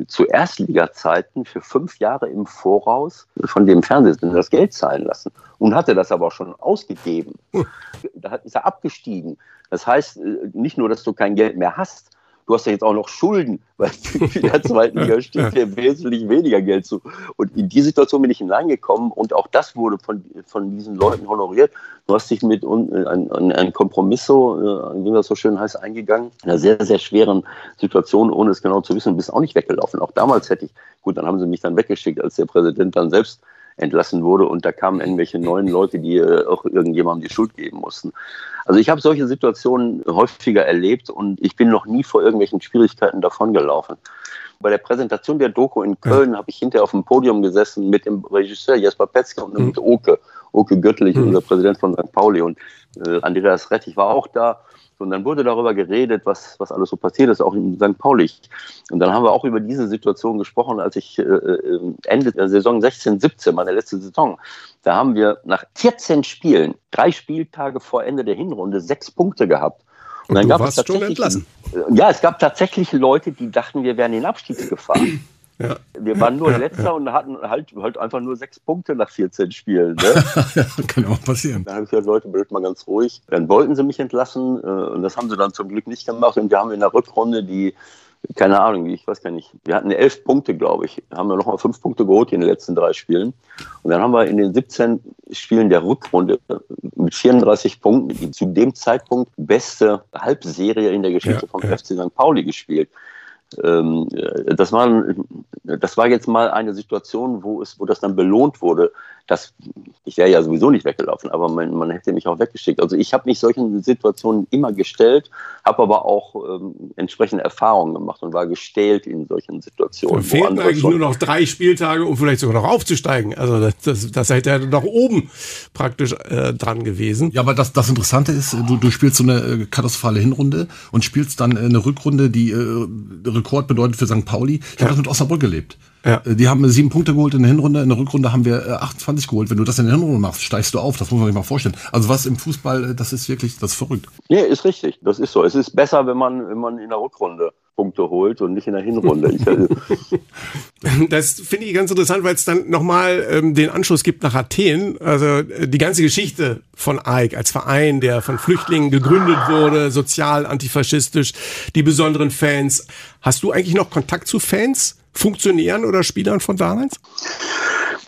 zu Erstliga-Zeiten für fünf Jahre im Voraus von dem Fernsehsender das Geld zahlen lassen und hatte das aber auch schon ausgegeben. Da ist er abgestiegen. Das heißt äh, nicht nur, dass du kein Geld mehr hast, du hast ja jetzt auch noch Schulden, weil in der zweiten Liga steht dir wesentlich weniger Geld zu. Und in die Situation bin ich hineingekommen und auch das wurde von, von diesen Leuten honoriert. Du hast dich mit einem ein Kompromiss, so, äh, wie das so schön heißt, eingegangen, in einer sehr, sehr schweren Situation, ohne es genau zu wissen, bist auch nicht weggelaufen. Auch damals hätte ich, gut, dann haben sie mich dann weggeschickt, als der Präsident dann selbst entlassen wurde und da kamen irgendwelche neuen Leute, die äh, auch irgendjemandem die Schuld geben mussten. Also ich habe solche Situationen häufiger erlebt und ich bin noch nie vor irgendwelchen Schwierigkeiten davongelaufen. Bei der Präsentation der Doku in Köln ja. habe ich hinterher auf dem Podium gesessen mit dem Regisseur Jesper Petzke und mhm. mit Oke, Oke Göttlich, mhm. unser Präsident von St. Pauli. Und äh, Andreas Rettich war auch da. Und dann wurde darüber geredet, was, was alles so passiert ist, auch in St. Pauli. Und dann haben wir auch über diese Situation gesprochen, als ich äh, äh Ende der Saison 16, 17, meine letzte Saison, da haben wir nach 14 Spielen, drei Spieltage vor Ende der Hinrunde, sechs Punkte gehabt. Und, Und dann gab es tatsächlich, ja, es gab tatsächlich Leute, die dachten, wir wären in Abstiegsgefahr. Ja. Wir waren nur ja, Letzter ja. und hatten halt, halt einfach nur sechs Punkte nach 14 Spielen. Ne? ja, kann auch passieren. Dann habe ich gesagt, Leute, bildet mal ganz ruhig. Dann wollten sie mich entlassen äh, und das haben sie dann zum Glück nicht gemacht. Und wir haben in der Rückrunde die keine Ahnung, ich weiß gar nicht. Wir hatten elf Punkte, glaube ich. Haben wir nochmal fünf Punkte geholt in den letzten drei Spielen. Und dann haben wir in den 17 Spielen der Rückrunde mit 34 Punkten die zu dem Zeitpunkt beste Halbserie in der Geschichte vom. FC St. Pauli gespielt. Ähm, das, war, das war jetzt mal eine Situation, wo, es, wo das dann belohnt wurde. Das, ich wäre ja sowieso nicht weggelaufen, aber man, man hätte mich auch weggeschickt. Also ich habe mich solchen Situationen immer gestellt, habe aber auch ähm, entsprechende Erfahrungen gemacht und war gestählt in solchen Situationen. Da fehlten eigentlich nur noch drei Spieltage, um vielleicht sogar noch aufzusteigen. Also das, das, das hätte ja noch oben praktisch äh, dran gewesen. Ja, aber das, das Interessante ist, du, du spielst so eine äh, katastrophale Hinrunde und spielst dann eine Rückrunde, die äh, Rekord bedeutet für St. Pauli. Ich ja. habe das mit Osnabrück gelebt. Ja. Äh, die haben sieben Punkte geholt in der Hinrunde, in der Rückrunde haben wir 28 äh, geholt. Wenn du das in der Hinrunde machst, steigst du auf. Das muss man sich mal vorstellen. Also was im Fußball, äh, das ist wirklich, das ist verrückt. Nee, ist richtig. Das ist so. Es ist besser, wenn man, wenn man in der Rückrunde Punkte holt und nicht in der Hinrunde. das finde ich ganz interessant, weil es dann nochmal ähm, den Anschluss gibt nach Athen. Also die ganze Geschichte von AIK als Verein, der von Flüchtlingen gegründet wurde, sozial, antifaschistisch, die besonderen Fans. Hast du eigentlich noch Kontakt zu Fans? Funktionären oder Spielern von damals?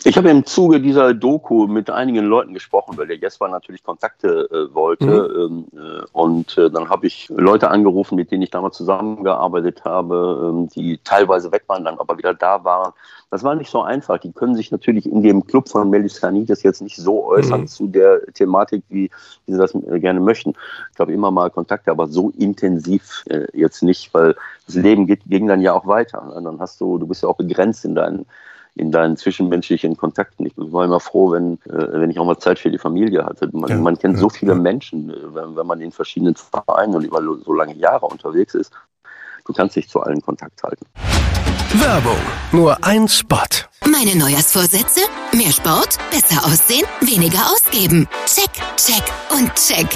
Ich habe im Zuge dieser Doku mit einigen Leuten gesprochen, weil der Jesper natürlich Kontakte äh, wollte. Mhm. Ähm, äh, und äh, dann habe ich Leute angerufen, mit denen ich damals zusammengearbeitet habe, ähm, die teilweise weg waren, dann aber wieder da waren. Das war nicht so einfach. Die können sich natürlich in dem Club von Melisanides jetzt nicht so äußern mhm. zu der Thematik, wie, wie sie das äh, gerne möchten. Ich habe immer mal Kontakte, aber so intensiv äh, jetzt nicht, weil das Leben geht, ging dann ja auch weiter. Und dann hast du, du bist ja auch begrenzt in deinen in deinen zwischenmenschlichen Kontakten. Ich war immer froh, wenn, äh, wenn ich auch mal Zeit für die Familie hatte. Man, ja, man kennt ja, so viele ja. Menschen, äh, wenn, wenn man in verschiedenen Vereinen und über so lange Jahre unterwegs ist. Du kannst dich zu allen Kontakt halten. Werbung. Nur ein Spot. Meine Neujahrsvorsätze? Mehr Sport, besser aussehen, weniger ausgeben. Check, check und check.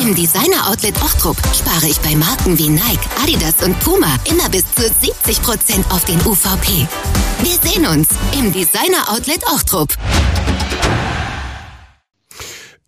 Im Designer Outlet Ochtrup spare ich bei Marken wie Nike, Adidas und Puma immer bis zu 70% auf den UVP. Wir sehen uns im Designer Outlet Ochtrup.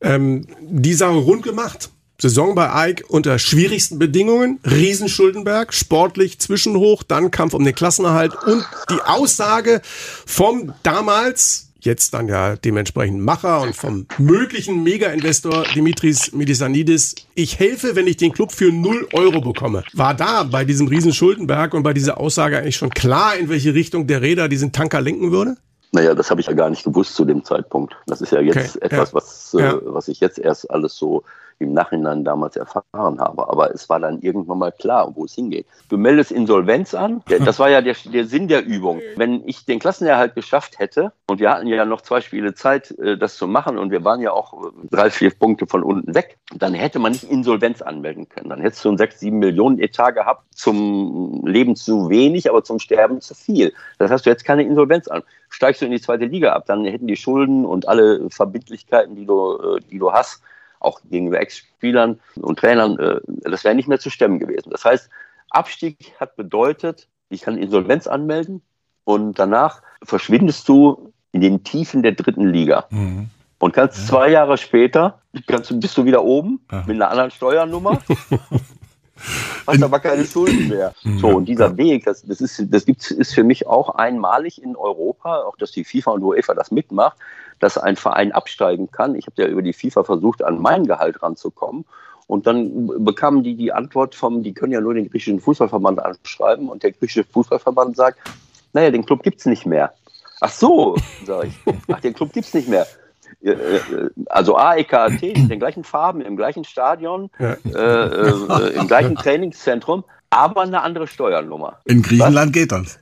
Ähm, die Sache rund gemacht. Saison bei Ike unter schwierigsten Bedingungen, Riesenschuldenberg, sportlich zwischenhoch, dann Kampf um den Klassenerhalt und die Aussage vom damals jetzt dann ja dementsprechend Macher und vom möglichen Mega-Investor Dimitris Medisanidis, ich helfe, wenn ich den Club für 0 Euro bekomme. War da bei diesem riesen Schuldenberg und bei dieser Aussage eigentlich schon klar, in welche Richtung der Räder diesen Tanker lenken würde? Naja, das habe ich ja gar nicht gewusst zu dem Zeitpunkt. Das ist ja jetzt okay, etwas, ja. Was, äh, ja. was ich jetzt erst alles so im Nachhinein damals erfahren habe. Aber es war dann irgendwann mal klar, wo es hingeht. Du meldest Insolvenz an. Das war ja der, der Sinn der Übung. Wenn ich den Klassenerhalt geschafft hätte, und wir hatten ja noch zwei Spiele Zeit, äh, das zu machen, und wir waren ja auch drei, vier Punkte von unten weg, dann hätte man nicht Insolvenz anmelden können. Dann hättest du einen sechs, sieben Millionen Etat gehabt, zum Leben zu wenig, aber zum Sterben zu viel. Das heißt, du hättest keine Insolvenz an. Steigst du in die zweite Liga ab, dann hätten die Schulden und alle Verbindlichkeiten, die du, äh, die du hast, auch gegenüber Ex-Spielern und Trainern, äh, das wäre nicht mehr zu stemmen gewesen. Das heißt, Abstieg hat bedeutet, ich kann Insolvenz anmelden und danach verschwindest du in den Tiefen der dritten Liga. Mhm. Und kannst ja. zwei Jahre später, kannst, bist du wieder oben ja. mit einer anderen Steuernummer. hast aber keine Schulden mehr. So, und dieser Weg, das, das, ist, das gibt's, ist für mich auch einmalig in Europa, auch dass die FIFA und UEFA das mitmacht, dass ein Verein absteigen kann. Ich habe ja über die FIFA versucht, an mein Gehalt ranzukommen. Und dann bekamen die die Antwort vom, die können ja nur den griechischen Fußballverband anschreiben. Und der griechische Fußballverband sagt, naja, den Club gibt es nicht mehr. Ach so, sage ich. Ach, den Club gibt es nicht mehr. Äh, also AEK Athen, in den gleichen Farben, im gleichen Stadion, ja. äh, äh, im gleichen Trainingszentrum, aber eine andere Steuernummer. In Griechenland Was? geht das.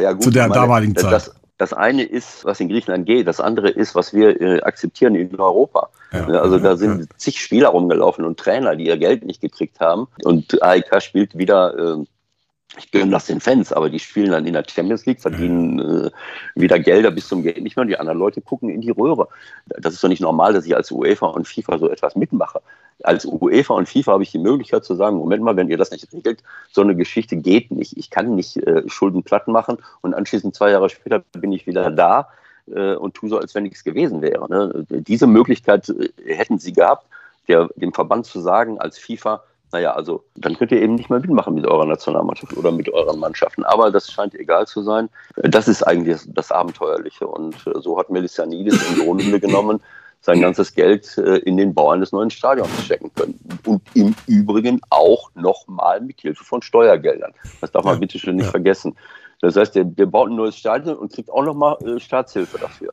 Ja, gut, Zu der meine, damaligen Zeit. Das, das eine ist, was in Griechenland geht, das andere ist, was wir äh, akzeptieren in Europa. Ja, also da sind ja. zig Spieler rumgelaufen und Trainer, die ihr Geld nicht gekriegt haben. Und AEK spielt wieder äh, ich gönne das den Fans, aber die spielen dann in der Champions League, verdienen äh, wieder Gelder bis zum Geld nicht mehr und die anderen Leute gucken in die Röhre. Das ist doch nicht normal, dass ich als UEFA und FIFA so etwas mitmache. Als UEFA und FIFA habe ich die Möglichkeit zu sagen, Moment mal, wenn ihr das nicht regelt, so eine Geschichte geht nicht. Ich kann nicht äh, Schulden platt machen und anschließend zwei Jahre später bin ich wieder da äh, und tue so, als wenn nichts gewesen wäre. Ne? Diese Möglichkeit äh, hätten sie gehabt, der, dem Verband zu sagen, als FIFA, naja, also dann könnt ihr eben nicht mehr mitmachen mit eurer Nationalmannschaft oder mit euren Mannschaften. Aber das scheint egal zu sein. Das ist eigentlich das, das Abenteuerliche. Und äh, so hat Melissanidis im Grunde genommen sein ganzes Geld äh, in den Bau eines neuen Stadions stecken können. Und im Übrigen auch nochmal mit Hilfe von Steuergeldern. Das darf man ja, bitte schön nicht ja. vergessen. Das heißt, der, der baut ein neues Stadion und kriegt auch nochmal äh, Staatshilfe dafür.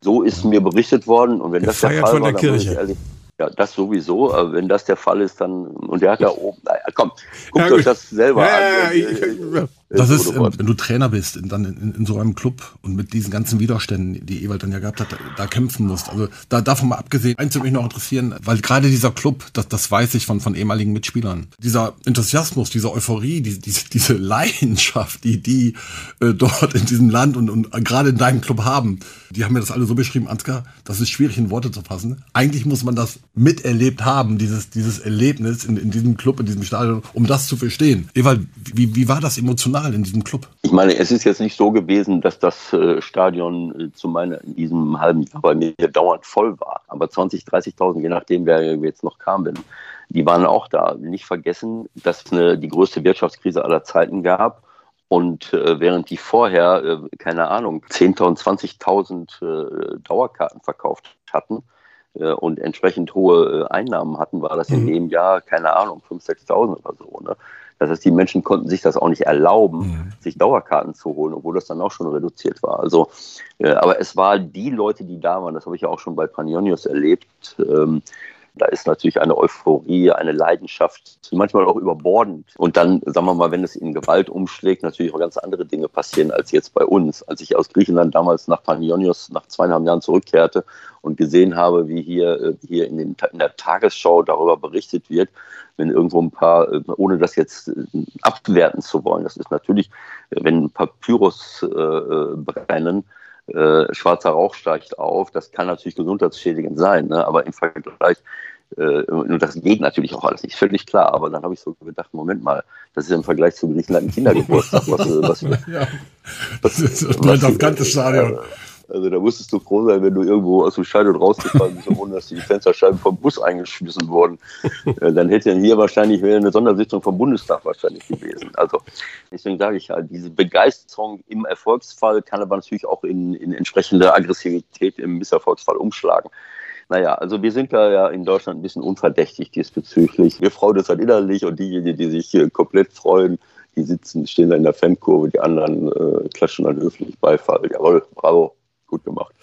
So ist mir berichtet worden. Und wenn der das der Fall von war, der Kirche. Ehrlich, ja, das sowieso. Aber wenn das der Fall ist, dann und der hat da oben. Naja, komm, guckt ja, euch das selber ja, an. Ja, ja, das ist, wenn du Trainer bist, in, dann in, in, so einem Club und mit diesen ganzen Widerständen, die Ewald dann ja gehabt hat, da, da kämpfen musst. Also da davon mal abgesehen, eins würde mich noch interessieren, weil gerade dieser Club, das, das weiß ich von, von ehemaligen Mitspielern, dieser Enthusiasmus, diese Euphorie, die, diese, diese Leidenschaft, die die äh, dort in diesem Land und, und gerade in deinem Club haben, die haben mir das alle so beschrieben, Ansgar, das ist schwierig in Worte zu fassen. Eigentlich muss man das miterlebt haben, dieses, dieses Erlebnis in, in diesem Club, in diesem Stadion, um das zu verstehen. Ewald, wie, wie war das emotional? Personal in diesem Club? Ich meine, es ist jetzt nicht so gewesen, dass das äh, Stadion äh, zu meiner, in diesem halben Jahr bei mir dauernd voll war. Aber 20, 30.000, je nachdem, wer jetzt noch kam, bin, die waren auch da. Nicht vergessen, dass es eine, die größte Wirtschaftskrise aller Zeiten gab. Und äh, während die vorher, äh, keine Ahnung, 10.000, 20.000 äh, Dauerkarten verkauft hatten äh, und entsprechend hohe Einnahmen hatten, war das in mhm. dem Jahr, keine Ahnung, 5.000, 6.000 oder so. Ne? Das heißt, die Menschen konnten sich das auch nicht erlauben, mhm. sich Dauerkarten zu holen, obwohl das dann auch schon reduziert war. Also, äh, aber es war die Leute, die da waren, das habe ich ja auch schon bei Panionios erlebt. Ähm, da ist natürlich eine Euphorie, eine Leidenschaft, manchmal auch überbordend. Und dann, sagen wir mal, wenn es in Gewalt umschlägt, natürlich auch ganz andere Dinge passieren als jetzt bei uns. Als ich aus Griechenland damals nach Panionios nach zweieinhalb Jahren zurückkehrte und gesehen habe, wie hier, äh, hier in, den, in der Tagesschau darüber berichtet wird, wenn irgendwo ein paar, äh, ohne das jetzt äh, abwerten zu wollen, das ist natürlich, wenn ein paar Pyros äh, brennen, äh, schwarzer Rauch steigt auf, das kann natürlich gesundheitsschädigend sein, ne? aber im Vergleich äh, und das geht natürlich auch alles nicht, völlig klar. Aber dann habe ich so gedacht, Moment mal, das ist im Vergleich zu Griechenland ein Kindergeburtstag. Was, was, ja, das ist was, auf ganzes Stadion. Also da musstest du froh sein, wenn du irgendwo aus dem Stadion rausgefallen bist, ohne dass die Fensterscheiben vom Bus eingeschmissen wurden. Äh, dann hätte hier wahrscheinlich eine Sondersitzung vom Bundestag wahrscheinlich gewesen. Also deswegen sage ich halt, diese Begeisterung im Erfolgsfall kann aber natürlich auch in, in entsprechende Aggressivität im Misserfolgsfall umschlagen. Naja, also wir sind da ja in Deutschland ein bisschen unverdächtig diesbezüglich. Wir freuen uns halt innerlich und diejenigen, die sich hier komplett freuen, die sitzen, stehen da in der Fankurve, die anderen äh, klatschen dann höflich Beifall. Jawohl, bravo gut gemacht.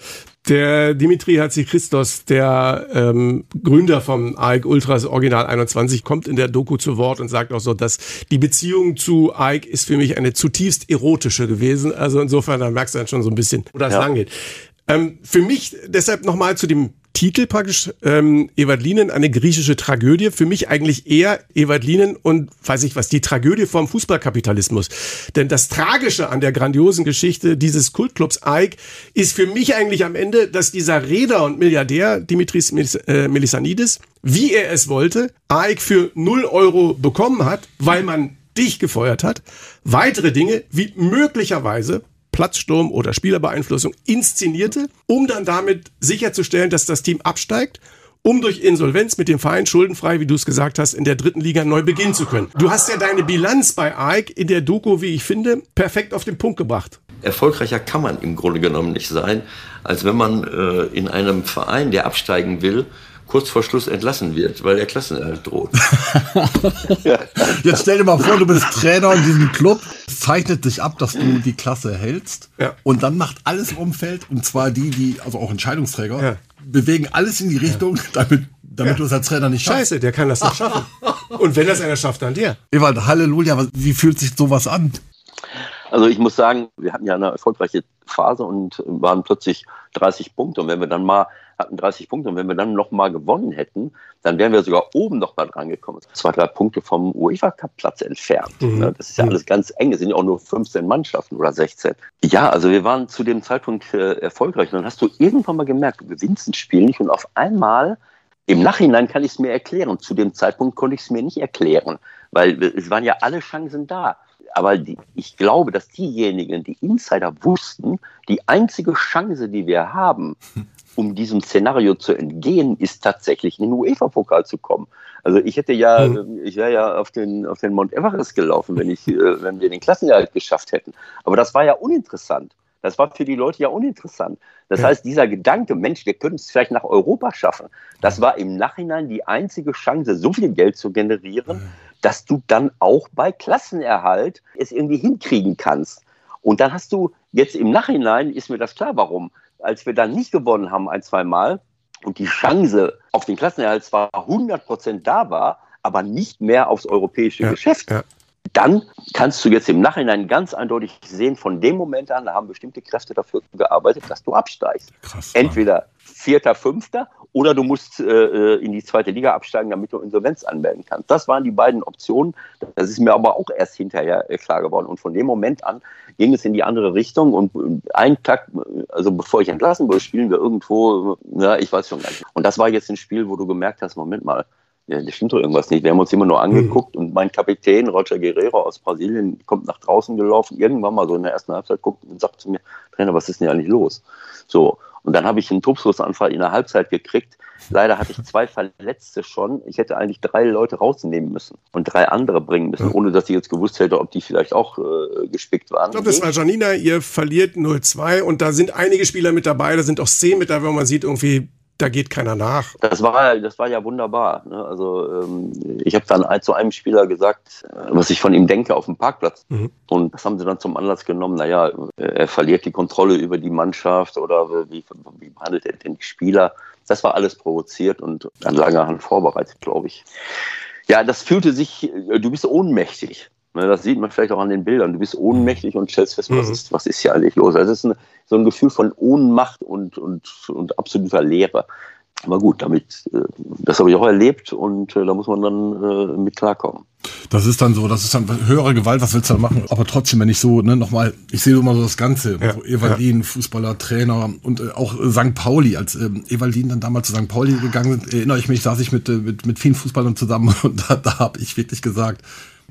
Der Dimitri Hatzichristos, der ähm, Gründer vom AIK Ultras Original 21, kommt in der Doku zu Wort und sagt auch so, dass die Beziehung zu AIK ist für mich eine zutiefst erotische gewesen. Also insofern, da merkst du dann schon so ein bisschen, wo das ja. lang geht. Ähm, für mich deshalb nochmal zu dem Titel praktisch ähm, Evadlinen, eine griechische Tragödie. Für mich eigentlich eher Evadlinen und weiß ich was, die Tragödie vom Fußballkapitalismus. Denn das Tragische an der grandiosen Geschichte dieses Kultclubs AIK ist für mich eigentlich am Ende, dass dieser Räder und Milliardär Dimitris äh, Melissanidis, wie er es wollte, AIK für 0 Euro bekommen hat, weil man dich gefeuert hat. Weitere Dinge wie möglicherweise Platzsturm oder Spielerbeeinflussung inszenierte, um dann damit sicherzustellen, dass das Team absteigt um durch Insolvenz mit dem Verein schuldenfrei, wie du es gesagt hast, in der dritten Liga neu beginnen zu können. Du hast ja deine Bilanz bei AEK in der Doku, wie ich finde, perfekt auf den Punkt gebracht. Erfolgreicher kann man im Grunde genommen nicht sein, als wenn man äh, in einem Verein, der absteigen will, kurz vor Schluss entlassen wird, weil der Klassenerhalt droht. Jetzt stell dir mal vor, du bist Trainer in diesem Club, zeichnet dich ab, dass du die Klasse hältst ja. und dann macht alles im Umfeld, und zwar die, die, also auch Entscheidungsträger, ja. bewegen alles in die Richtung, damit damit ja. du es als Trainer nicht schaffst. Scheiße, der kann das nicht schaffen. Und wenn das einer schafft, dann der. Ewald, Halleluja, wie fühlt sich sowas an? Also ich muss sagen, wir hatten ja eine erfolgreiche Phase und waren plötzlich 30 Punkte. Und wenn wir dann mal hatten 30 Punkte und wenn wir dann nochmal gewonnen hätten, dann wären wir sogar oben nochmal dran gekommen. Zwei, drei Punkte vom UEFA Cup Platz entfernt. Mhm. Ne, das ist ja alles ganz eng. Es sind ja auch nur 15 Mannschaften oder 16. Ja, also wir waren zu dem Zeitpunkt äh, erfolgreich. Und dann hast du irgendwann mal gemerkt, du gewinnst ein Spiel nicht und auf einmal im Nachhinein kann ich es mir erklären. Zu dem Zeitpunkt konnte ich es mir nicht erklären, weil es waren ja alle Chancen da aber die, ich glaube, dass diejenigen, die Insider wussten, die einzige Chance, die wir haben, um diesem Szenario zu entgehen, ist tatsächlich in den UEFA-Pokal zu kommen. Also ich hätte ja, mhm. ich wäre ja auf den, auf den Mount Everest gelaufen, wenn ich, äh, wenn wir den Klassenerhalt geschafft hätten. Aber das war ja uninteressant. Das war für die Leute ja uninteressant. Das ja. heißt, dieser Gedanke, Mensch, wir können es vielleicht nach Europa schaffen, das war im Nachhinein die einzige Chance, so viel Geld zu generieren, mhm. dass du dann auch bei Klassenerhalt es irgendwie hinkriegen kannst. Und dann hast du jetzt im Nachhinein, ist mir das klar, warum. Als wir dann nicht gewonnen haben, ein, zwei Mal, und die Chance auf den Klassenerhalt zwar 100 Prozent da war, aber nicht mehr aufs europäische ja, Geschäft. Ja. Dann kannst du jetzt im Nachhinein ganz eindeutig sehen, von dem Moment an, da haben bestimmte Kräfte dafür gearbeitet, dass du absteigst. Krass, Entweder Vierter, Fünfter oder du musst äh, äh, in die zweite Liga absteigen, damit du Insolvenz anmelden kannst. Das waren die beiden Optionen. Das ist mir aber auch erst hinterher äh, klar geworden. Und von dem Moment an ging es in die andere Richtung. Und äh, ein Tag, also bevor ich entlassen wurde, spielen wir irgendwo, ja, ich weiß schon gar nicht. Und das war jetzt ein Spiel, wo du gemerkt hast, Moment mal, ja, das stimmt doch irgendwas nicht. Wir haben uns immer nur angeguckt mhm. und mein Kapitän Roger Guerrero aus Brasilien kommt nach draußen gelaufen, irgendwann mal so in der ersten Halbzeit guckt und sagt zu mir, Trainer, was ist denn hier eigentlich los? So. Und dann habe ich einen Tobschusanfall in der Halbzeit gekriegt. Leider hatte ich zwei Verletzte schon. Ich hätte eigentlich drei Leute rausnehmen müssen und drei andere bringen müssen, ohne dass ich jetzt gewusst hätte, ob die vielleicht auch äh, gespickt waren. Ich glaube, das war Janina, ihr verliert 0-2 und da sind einige Spieler mit dabei, da sind auch Szenen mit dabei, wo man sieht, irgendwie da geht keiner nach. Das war, das war ja wunderbar. Ne? Also ähm, ich habe dann zu einem Spieler gesagt, äh, was ich von ihm denke auf dem Parkplatz. Mhm. Und das haben sie dann zum Anlass genommen, naja, er verliert die Kontrolle über die Mannschaft oder wie, wie behandelt er den Spieler. Das war alles provoziert und an langer Hand vorbereitet, glaube ich. Ja, das fühlte sich, äh, du bist ohnmächtig. Das sieht man vielleicht auch an den Bildern. Du bist ohnmächtig und stellst fest, was, mhm. ist, was ist hier eigentlich los? Also es ist ein, so ein Gefühl von Ohnmacht und, und, und absoluter Leere. Aber gut, damit, äh, das habe ich auch erlebt und äh, da muss man dann äh, mit klarkommen. Das ist dann so, das ist dann höhere Gewalt, was willst du da machen? Aber trotzdem, wenn ich so, ne, nochmal, ich sehe immer so das Ganze. Ja, also Evalin, ja. Fußballer, Trainer und äh, auch St. Pauli, als äh, Evalin dann damals zu St. Pauli gegangen ist, erinnere ich mich, saß ich mit, äh, mit, mit vielen Fußballern zusammen und da, da habe ich wirklich gesagt,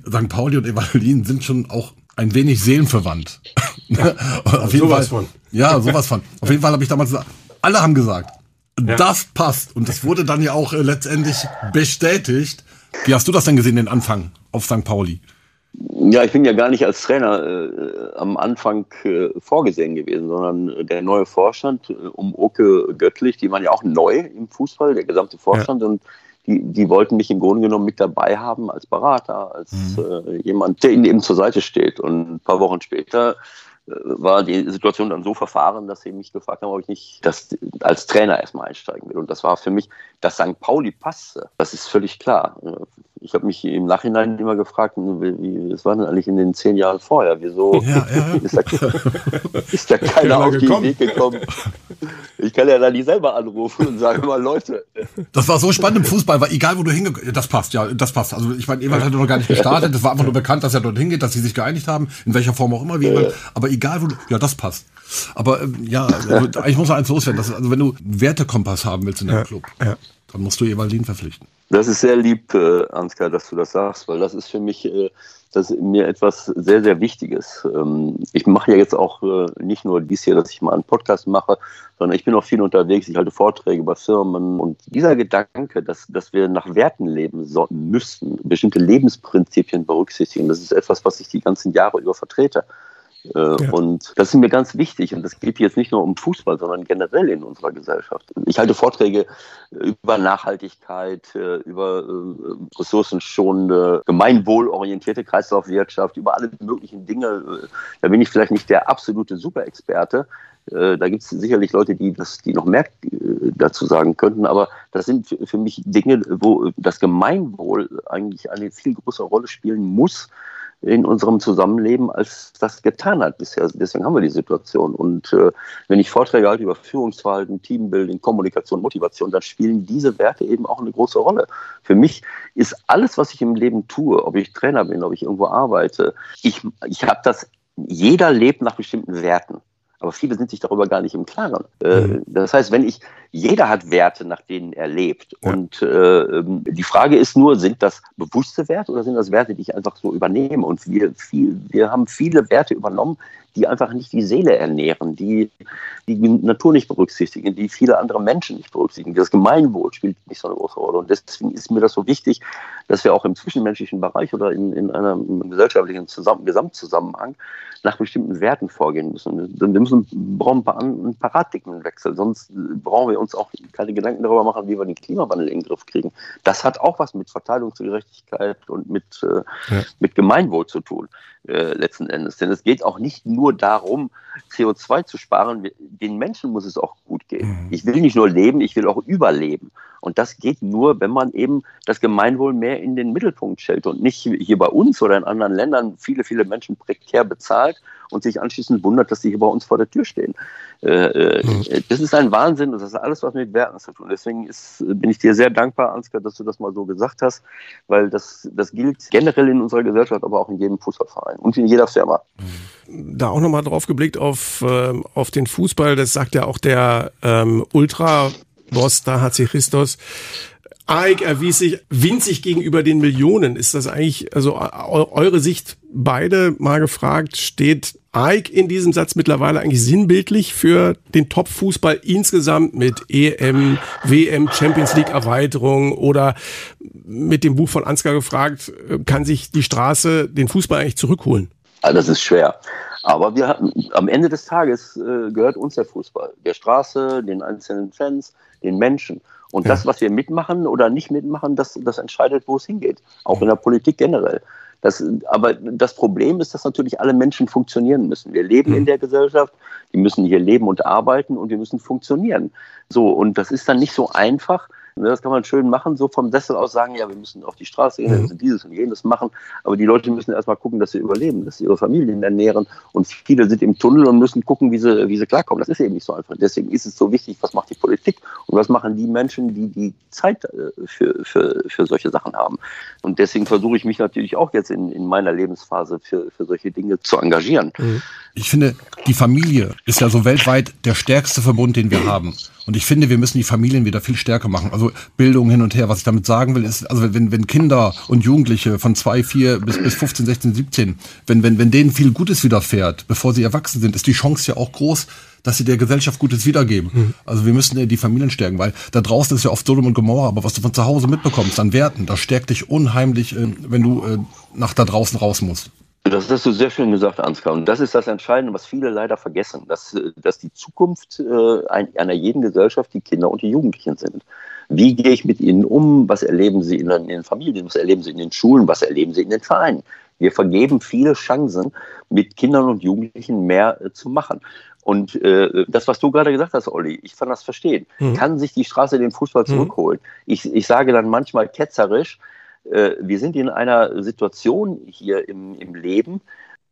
St. Pauli und Evalin sind schon auch ein wenig seelenverwandt. Ja, auf jeden sowas Fall. Von. Ja, sowas von. Auf jeden Fall habe ich damals gesagt, alle haben gesagt, ja. das passt. Und das wurde dann ja auch äh, letztendlich bestätigt. Wie hast du das denn gesehen, den Anfang auf St. Pauli? Ja, ich bin ja gar nicht als Trainer äh, am Anfang äh, vorgesehen gewesen, sondern der neue Vorstand äh, um Oke Göttlich, die waren ja auch neu im Fußball, der gesamte Vorstand. Ja. Und die, die wollten mich im Grunde genommen mit dabei haben als Berater, als mhm. äh, jemand, der ihnen eben zur Seite steht. Und ein paar Wochen später äh, war die Situation dann so verfahren, dass sie mich gefragt haben, ob ich nicht das als Trainer erstmal einsteigen will. Und das war für mich, dass St. Pauli passte. Das ist völlig klar. Ich habe mich im Nachhinein immer gefragt, wie, was war denn eigentlich in den zehn Jahren vorher? Wieso ja, ja. Ist, da, ist da keiner auf die Idee gekommen? Ich kann ja da nicht selber anrufen und sagen mal, Leute. Das war so spannend im Fußball, weil egal wo du hingekommen das passt, ja, das passt. Also ich meine, Ewald hat noch gar nicht gestartet, es war einfach nur bekannt, dass er dort hingeht, dass sie sich geeinigt haben, in welcher Form auch immer, wie Ewald. Aber egal wo du, ja, das passt. Aber ähm, ja, also, ich muss noch eins loswerden. Das, also wenn du Wertekompass haben willst in deinem ja, Club, ja. dann musst du Ewaldin verpflichten. Das ist sehr lieb, äh, Ansgar, dass du das sagst, weil das ist für mich äh, das ist mir etwas sehr, sehr Wichtiges. Ähm, ich mache ja jetzt auch äh, nicht nur dies hier, dass ich mal einen Podcast mache, sondern ich bin auch viel unterwegs. Ich halte Vorträge bei Firmen. Und dieser Gedanke, dass, dass wir nach Werten leben müssen, bestimmte Lebensprinzipien berücksichtigen, das ist etwas, was ich die ganzen Jahre über vertrete. Äh, ja. Und das ist mir ganz wichtig. Und das geht jetzt nicht nur um Fußball, sondern generell in unserer Gesellschaft. Ich halte Vorträge über Nachhaltigkeit, äh, über äh, ressourcenschonende, gemeinwohlorientierte Kreislaufwirtschaft, über alle möglichen Dinge. Da bin ich vielleicht nicht der absolute Superexperte. Da gibt es sicherlich Leute, die das, die noch mehr dazu sagen könnten, aber das sind für mich Dinge, wo das Gemeinwohl eigentlich eine viel größere Rolle spielen muss in unserem Zusammenleben, als das getan hat bisher. Also deswegen haben wir die Situation. Und äh, wenn ich Vorträge halte über Führungsverhalten, Teambuilding, Kommunikation, Motivation, dann spielen diese Werte eben auch eine große Rolle. Für mich ist alles, was ich im Leben tue, ob ich Trainer bin, ob ich irgendwo arbeite, ich, ich habe das, jeder lebt nach bestimmten Werten. Aber viele sind sich darüber gar nicht im Klaren. Äh, mhm. Das heißt, wenn ich, jeder hat Werte, nach denen er lebt. Ja. Und äh, ähm, die Frage ist nur, sind das bewusste Werte oder sind das Werte, die ich einfach so übernehme? Und wir, viel, wir haben viele Werte übernommen, die einfach nicht die Seele ernähren, die die Natur nicht berücksichtigen, die viele andere Menschen nicht berücksichtigen. Das Gemeinwohl spielt nicht so eine große Rolle. Und deswegen ist mir das so wichtig, dass wir auch im zwischenmenschlichen Bereich oder in, in einem gesellschaftlichen Zusammen Gesamtzusammenhang nach bestimmten Werten vorgehen müssen. Wir müssen brauchen einen Paradigmenwechsel, sonst brauchen wir uns auch keine Gedanken darüber machen, wie wir den Klimawandel in den Griff kriegen. Das hat auch was mit Verteilungsgerechtigkeit und mit, äh, ja. mit Gemeinwohl zu tun, äh, letzten Endes. Denn es geht auch nicht nur darum, CO2 zu sparen. Den Menschen muss es auch gut gehen. Mhm. Ich will nicht nur leben, ich will auch überleben. Und das geht nur, wenn man eben das Gemeinwohl mehr in den Mittelpunkt stellt und nicht hier bei uns oder in anderen Ländern viele, viele Menschen prekär bezahlt und sich anschließend wundert, dass sie hier bei uns vor der Tür stehen. Äh, mhm. Das ist ein Wahnsinn und das ist alles, was mit Werten zu tun. Deswegen ist, bin ich dir sehr dankbar, Ansgar, dass du das mal so gesagt hast, weil das, das gilt generell in unserer Gesellschaft, aber auch in jedem Fußballverein und in jeder Firma. Da auch nochmal drauf geblickt auf, äh, auf den Fußball, das sagt ja auch der ähm, Ultra Boss da hat sich Christos. Ike erwies sich winzig gegenüber den Millionen. Ist das eigentlich, also eure Sicht beide mal gefragt, steht Ike in diesem Satz mittlerweile eigentlich sinnbildlich für den Top-Fußball insgesamt mit EM, WM, Champions League Erweiterung oder mit dem Buch von Ansgar gefragt, kann sich die Straße den Fußball eigentlich zurückholen? Ah, das ist schwer. Aber wir hatten, am Ende des Tages äh, gehört uns der Fußball, der Straße, den einzelnen Fans, den Menschen. Und ja. das, was wir mitmachen oder nicht mitmachen, das, das entscheidet, wo es hingeht. Auch in der Politik generell. Das, aber das Problem ist, dass natürlich alle Menschen funktionieren müssen. Wir leben in der Gesellschaft, die müssen hier leben und arbeiten und wir müssen funktionieren. So, und das ist dann nicht so einfach, das kann man schön machen, so vom Sessel aus sagen, ja, wir müssen auf die Straße gehen, wir mhm. müssen dieses und jenes machen. Aber die Leute müssen erstmal gucken, dass sie überleben, dass sie ihre Familien ernähren. Und viele sind im Tunnel und müssen gucken, wie sie, wie sie klarkommen. Das ist eben nicht so einfach. Deswegen ist es so wichtig, was macht die Politik und was machen die Menschen, die die Zeit äh, für, für, für solche Sachen haben. Und deswegen versuche ich mich natürlich auch jetzt in, in meiner Lebensphase für, für solche Dinge zu engagieren. Mhm. Ich finde, die Familie ist ja so weltweit der stärkste Verbund, den wir haben. Und ich finde, wir müssen die Familien wieder viel stärker machen. Also Bildung hin und her. Was ich damit sagen will, ist, also wenn, wenn Kinder und Jugendliche von zwei, vier bis, bis 15, 16, 17, wenn, wenn, wenn denen viel Gutes widerfährt, bevor sie erwachsen sind, ist die Chance ja auch groß, dass sie der Gesellschaft Gutes wiedergeben. Mhm. Also wir müssen die Familien stärken, weil da draußen ist ja oft Sodom und Gomorra, aber was du von zu Hause mitbekommst an Werten, das stärkt dich unheimlich, äh, wenn du äh, nach da draußen raus musst. Das hast du sehr schön gesagt, Ansgar. Und das ist das Entscheidende, was viele leider vergessen, dass, dass die Zukunft äh, einer jeden Gesellschaft die Kinder und die Jugendlichen sind. Wie gehe ich mit ihnen um? Was erleben sie in den Familien? Was erleben sie in den Schulen? Was erleben sie in den Vereinen? Wir vergeben viele Chancen, mit Kindern und Jugendlichen mehr äh, zu machen. Und äh, das, was du gerade gesagt hast, Olli, ich kann das verstehen. Mhm. Kann sich die Straße den Fußball mhm. zurückholen? Mhm. Ich, ich sage dann manchmal ketzerisch, äh, wir sind in einer Situation hier im, im Leben,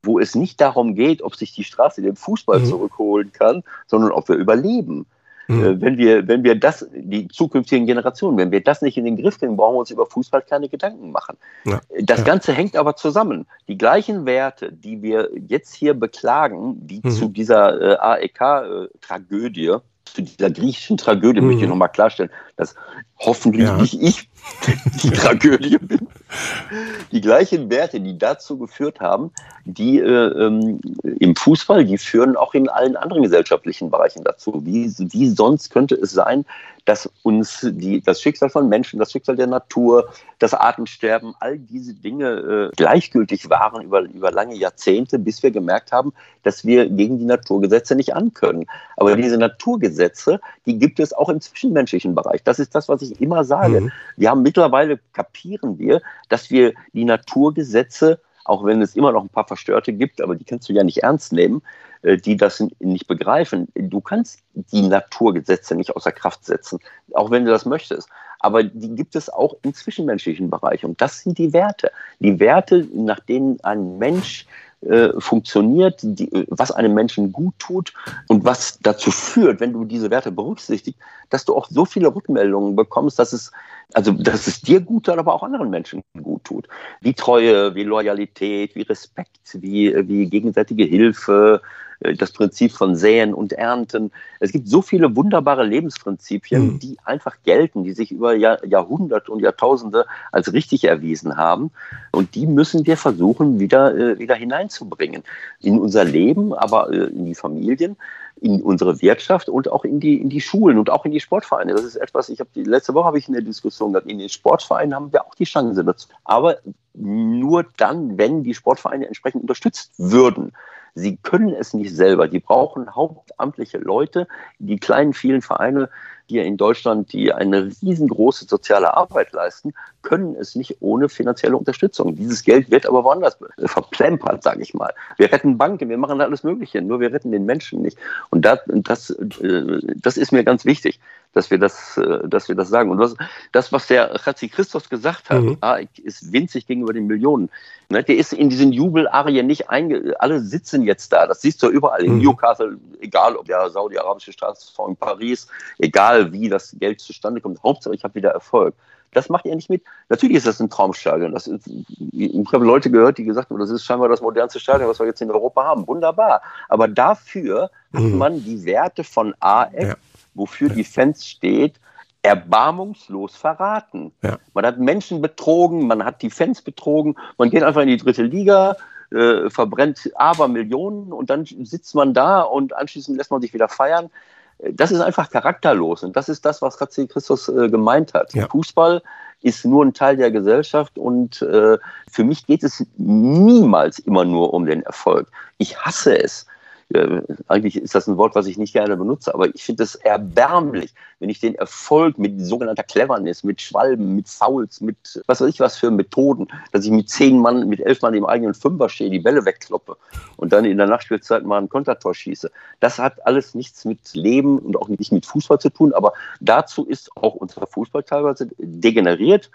wo es nicht darum geht, ob sich die Straße den Fußball mhm. zurückholen kann, sondern ob wir überleben. Mhm. Äh, wenn wir, wenn wir das, die zukünftigen Generationen, wenn wir das nicht in den Griff kriegen, brauchen wir uns über Fußball keine Gedanken machen. Ja. Das ja. Ganze hängt aber zusammen. Die gleichen Werte, die wir jetzt hier beklagen, die mhm. zu dieser äh, AEK-Tragödie, äh, zu dieser griechischen Tragödie, mhm. möchte ich nochmal klarstellen, dass hoffentlich ja. nicht ich die Tragödie bin. Die gleichen Werte, die dazu geführt haben, die äh, ähm, im Fußball, die führen auch in allen anderen gesellschaftlichen Bereichen dazu. Wie, wie sonst könnte es sein, dass uns die, das Schicksal von Menschen, das Schicksal der Natur, das Artensterben, all diese Dinge äh, gleichgültig waren über, über lange Jahrzehnte, bis wir gemerkt haben, dass wir gegen die Naturgesetze nicht ankönnen. Aber diese Naturgesetze, die gibt es auch im zwischenmenschlichen Bereich. Das ist das, was ich immer sage. Mhm. Wir haben mittlerweile kapieren wir, dass wir die Naturgesetze auch wenn es immer noch ein paar Verstörte gibt, aber die kannst du ja nicht ernst nehmen, äh, die das nicht begreifen. Du kannst die Naturgesetze nicht außer Kraft setzen, auch wenn du das möchtest. Aber die gibt es auch im zwischenmenschlichen Bereich. Und das sind die Werte. Die Werte, nach denen ein Mensch funktioniert, die, was einem Menschen gut tut und was dazu führt, wenn du diese Werte berücksichtigst, dass du auch so viele Rückmeldungen bekommst, dass es, also, dass es dir gut tut, aber auch anderen Menschen gut tut. Wie Treue, wie Loyalität, wie Respekt, wie, wie gegenseitige Hilfe, äh, das Prinzip von Säen und Ernten. Es gibt so viele wunderbare Lebensprinzipien, mhm. die einfach gelten, die sich über Jahr, Jahrhunderte und Jahrtausende als richtig erwiesen haben. Und die müssen wir versuchen, wieder, äh, wieder hineinzubringen in unser Leben, aber äh, in die Familien in unsere Wirtschaft und auch in die, in die Schulen und auch in die Sportvereine. Das ist etwas, ich habe die letzte Woche habe ich eine Diskussion gehabt. In den Sportvereinen haben wir auch die Chance dazu. Aber nur dann, wenn die Sportvereine entsprechend unterstützt würden. Sie können es nicht selber. Die brauchen hauptamtliche Leute. Die kleinen, vielen Vereine hier in Deutschland, die eine riesengroße soziale Arbeit leisten, können es nicht ohne finanzielle Unterstützung. Dieses Geld wird aber woanders verplempert, sage ich mal. Wir retten Banken, wir machen alles Mögliche, nur wir retten den Menschen nicht. Und das, das, äh, das ist mir ganz wichtig, dass wir das, äh, dass wir das sagen. Und was, das, was der Chazi Christos gesagt hat, mhm. Ah, ist winzig gegenüber den Millionen. Ne, der ist in diesen Jubelarien nicht einge... Alle sitzen jetzt da. Das siehst du überall. In mhm. Newcastle, egal ob der saudi-arabische Staatsfonds in Paris, egal wie das Geld zustande kommt. Hauptsache, ich habe wieder Erfolg. Das macht er nicht mit. Natürlich ist das ein Traumstadion. Das ist, ich habe Leute gehört, die gesagt haben, das ist scheinbar das modernste Stadion, was wir jetzt in Europa haben. Wunderbar. Aber dafür mhm. hat man die Werte von AF, ja. Wofür die Fans steht, erbarmungslos verraten. Ja. Man hat Menschen betrogen, man hat die Fans betrogen, man geht einfach in die dritte Liga, äh, verbrennt aber Millionen und dann sitzt man da und anschließend lässt man sich wieder feiern. Das ist einfach charakterlos und das ist das, was Ratzi Christus äh, gemeint hat. Ja. Fußball ist nur ein Teil der Gesellschaft und äh, für mich geht es niemals immer nur um den Erfolg. Ich hasse es, äh, eigentlich ist das ein Wort, was ich nicht gerne benutze, aber ich finde es erbärmlich, wenn ich den Erfolg mit sogenannter Cleverness, mit Schwalben, mit Fouls, mit was weiß ich was für Methoden, dass ich mit zehn Mann, mit elf Mann im eigenen Fünfer stehe, die Bälle wegkloppe und dann in der Nachspielzeit mal ein Kontertor schieße. Das hat alles nichts mit Leben und auch nicht mit Fußball zu tun, aber dazu ist auch unser Fußball teilweise degeneriert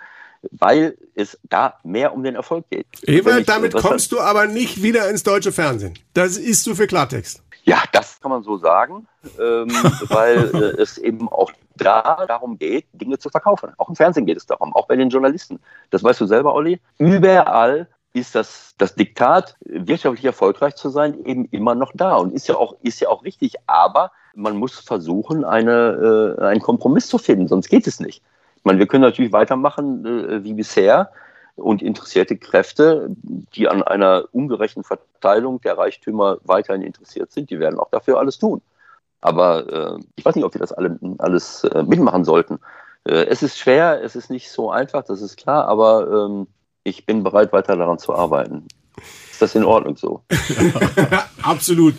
weil es da mehr um den Erfolg geht. Ewald, damit kommst du aber nicht wieder ins deutsche Fernsehen. Das ist du für Klartext. Ja, das kann man so sagen, ähm, weil äh, es eben auch da darum geht, Dinge zu verkaufen. Auch im Fernsehen geht es darum, auch bei den Journalisten. Das weißt du selber, Olli. Überall ist das, das Diktat, wirtschaftlich erfolgreich zu sein, eben immer noch da und ist ja auch, ist ja auch richtig. Aber man muss versuchen, eine, äh, einen Kompromiss zu finden, sonst geht es nicht. Ich meine, wir können natürlich weitermachen äh, wie bisher und interessierte Kräfte, die an einer ungerechten Verteilung der Reichtümer weiterhin interessiert sind, die werden auch dafür alles tun. Aber äh, ich weiß nicht, ob wir das alle, alles äh, mitmachen sollten. Äh, es ist schwer, es ist nicht so einfach, das ist klar, aber ähm, ich bin bereit, weiter daran zu arbeiten. Ist das in Ordnung so? Absolut.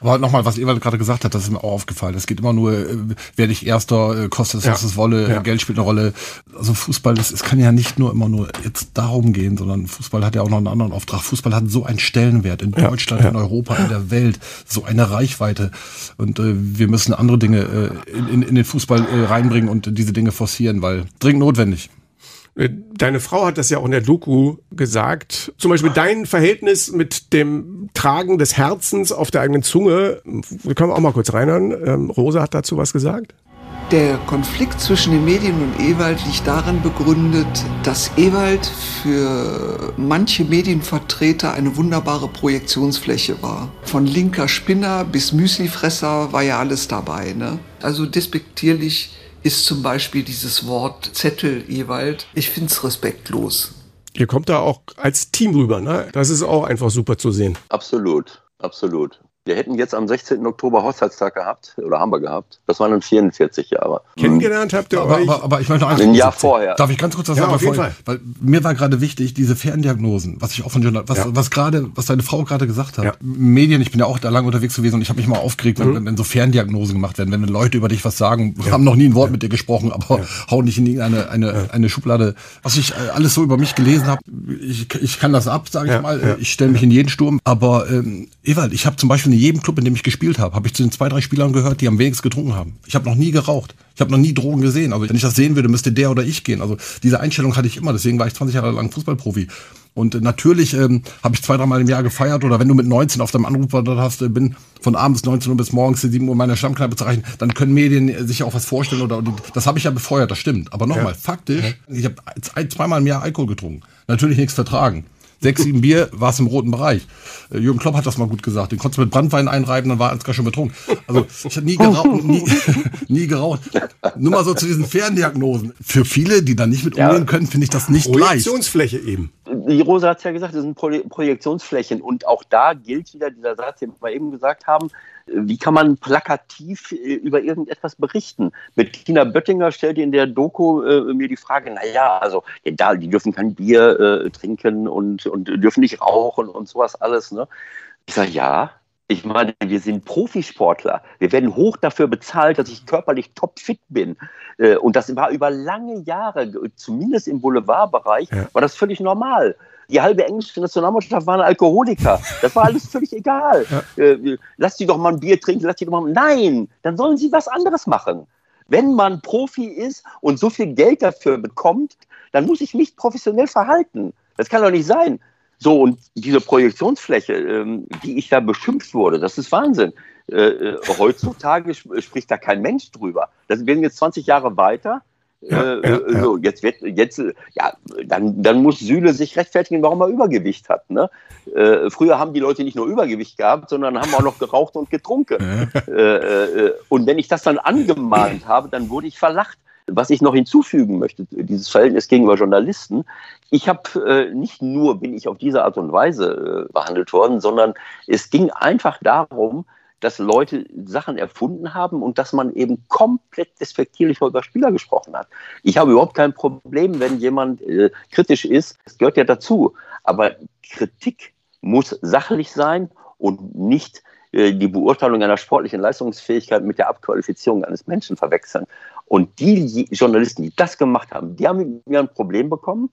Aber nochmal, was Ewald gerade gesagt hat, das ist mir auch aufgefallen. Es geht immer nur, äh, werde ich Erster, äh, kostet es, was es wolle, ja. Geld spielt eine Rolle. Also Fußball, das, es kann ja nicht nur immer nur jetzt darum gehen, sondern Fußball hat ja auch noch einen anderen Auftrag. Fußball hat so einen Stellenwert in ja. Deutschland, in Europa, in der Welt, so eine Reichweite. Und äh, wir müssen andere Dinge äh, in, in, in den Fußball äh, reinbringen und diese Dinge forcieren, weil dringend notwendig. Äh, deine Frau hat das ja auch in der Doku gesagt. Zum Beispiel dein Verhältnis mit dem Tragen des Herzens auf der eigenen Zunge. Wir können auch mal kurz reinhören. Ähm, Rosa hat dazu was gesagt. Der Konflikt zwischen den Medien und Ewald liegt darin begründet, dass Ewald für manche Medienvertreter eine wunderbare Projektionsfläche war. Von linker Spinner bis Müslifresser war ja alles dabei. Ne? Also despektierlich ist zum Beispiel dieses Wort Zettel Ewald. Ich finde es respektlos. Ihr kommt da auch als Team rüber, ne? Das ist auch einfach super zu sehen. Absolut, absolut. Wir hätten jetzt am 16. Oktober Hochzeitstag gehabt, oder haben wir gehabt. Das waren dann 44 Jahre. Kennengelernt habt ihr aber, euch? Aber, aber ich möchte noch Ein Jahr vorher. Darf ich ganz kurz was ja, sagen? Auf jeden Fall. Weil mir war gerade wichtig, diese Ferndiagnosen, was ich auch von Journal, was, ja. was gerade, was deine Frau gerade gesagt hat. Ja. Medien, ich bin ja auch da lange unterwegs gewesen und ich habe mich mal aufgeregt, wenn, mhm. wenn so Ferndiagnosen gemacht werden, wenn Leute über dich was sagen, ja. haben noch nie ein Wort mit dir gesprochen, aber hauen nicht in irgendeine eine, eine Schublade. Was ich äh, alles so über mich gelesen habe, ich, ich kann das ab, sage ich mal. Ich stelle mich in jeden Sturm. Aber ähm, Ewald, ich habe zum Beispiel jedem Club, in dem ich gespielt habe, habe ich zu den zwei, drei Spielern gehört, die am wenigsten getrunken haben. Ich habe noch nie geraucht. Ich habe noch nie Drogen gesehen. Also wenn ich das sehen würde, müsste der oder ich gehen. Also diese Einstellung hatte ich immer. Deswegen war ich 20 Jahre lang Fußballprofi. Und äh, natürlich ähm, habe ich zwei, dreimal im Jahr gefeiert. Oder wenn du mit 19 auf deinem Anrufblatt hast, äh, bin von abends 19 Uhr bis morgens 7 Uhr meiner Stammkneipe zu erreichen, dann können Medien sich auch was vorstellen. oder Das habe ich ja befeuert, das stimmt. Aber nochmal, ja. faktisch, ich habe zweimal im Jahr Alkohol getrunken. Natürlich nichts vertragen. Sechs, sieben Bier war es im roten Bereich. Äh, Jürgen Klopp hat das mal gut gesagt. Den konntest du mit Brandwein einreiben, dann war Ansgar schon betrunken. Also ich habe nie geraucht, nie, nie geraucht. Nur mal so zu diesen Ferndiagnosen. Für viele, die da nicht mit umgehen Ja. können, finde ich das nicht leicht. Projektionsfläche eben. Die Rosa hat es ja gesagt, das sind Pro Projektionsflächen. Und auch da gilt wieder dieser Satz, den wir eben gesagt haben, wie kann man plakativ äh, über irgendetwas berichten? Bettina Böttinger stellte in der Doku äh, mir die Frage, naja, also da, die dürfen kein Bier äh, trinken und, und dürfen nicht rauchen und sowas alles. Ne? Ich sage, ja, ich meine, wir sind Profisportler. Wir werden hoch dafür bezahlt, dass ich körperlich topfit bin. Äh, Und das war über lange Jahre, zumindest im Boulevardbereich, Ja. war das völlig normal. Die halbe englische Nationalmannschaft waren Alkoholiker. Das war alles völlig egal. Äh, Lass die doch mal ein Bier trinken, lass die doch mal. Nein, dann sollen sie was anderes machen. Wenn man Profi ist und so viel Geld dafür bekommt, dann muss ich mich professionell verhalten. Das kann doch nicht sein. So, und diese Projektionsfläche, ähm, die ich da beschimpft wurde, das ist Wahnsinn. Äh, äh, heutzutage sp spricht da kein Mensch drüber. Das werden jetzt 20 Jahre weiter. Ja, äh, ja, äh, ja. So, jetzt wird, jetzt, ja, dann, dann muss Süle sich rechtfertigen, warum er Übergewicht hat. Ne? Äh, früher haben die Leute nicht nur Übergewicht gehabt, sondern haben auch noch geraucht und getrunken. äh, äh, und wenn ich das dann angemahnt habe, dann wurde ich verlacht. Was ich noch hinzufügen möchte, dieses Verhältnis gegenüber Journalisten. Ich habe äh, nicht nur bin ich auf diese Art und Weise äh, behandelt worden, sondern es ging einfach darum, dass Leute Sachen erfunden haben und dass man eben komplett despektierlich über Spieler gesprochen hat. Ich habe überhaupt kein Problem, wenn jemand äh, kritisch ist. Das gehört ja dazu. Aber Kritik muss sachlich sein und nicht äh, die Beurteilung einer sportlichen Leistungsfähigkeit mit der Abqualifizierung eines Menschen verwechseln. Und die Journalisten, die das gemacht haben, die haben mit mir ein Problem bekommen.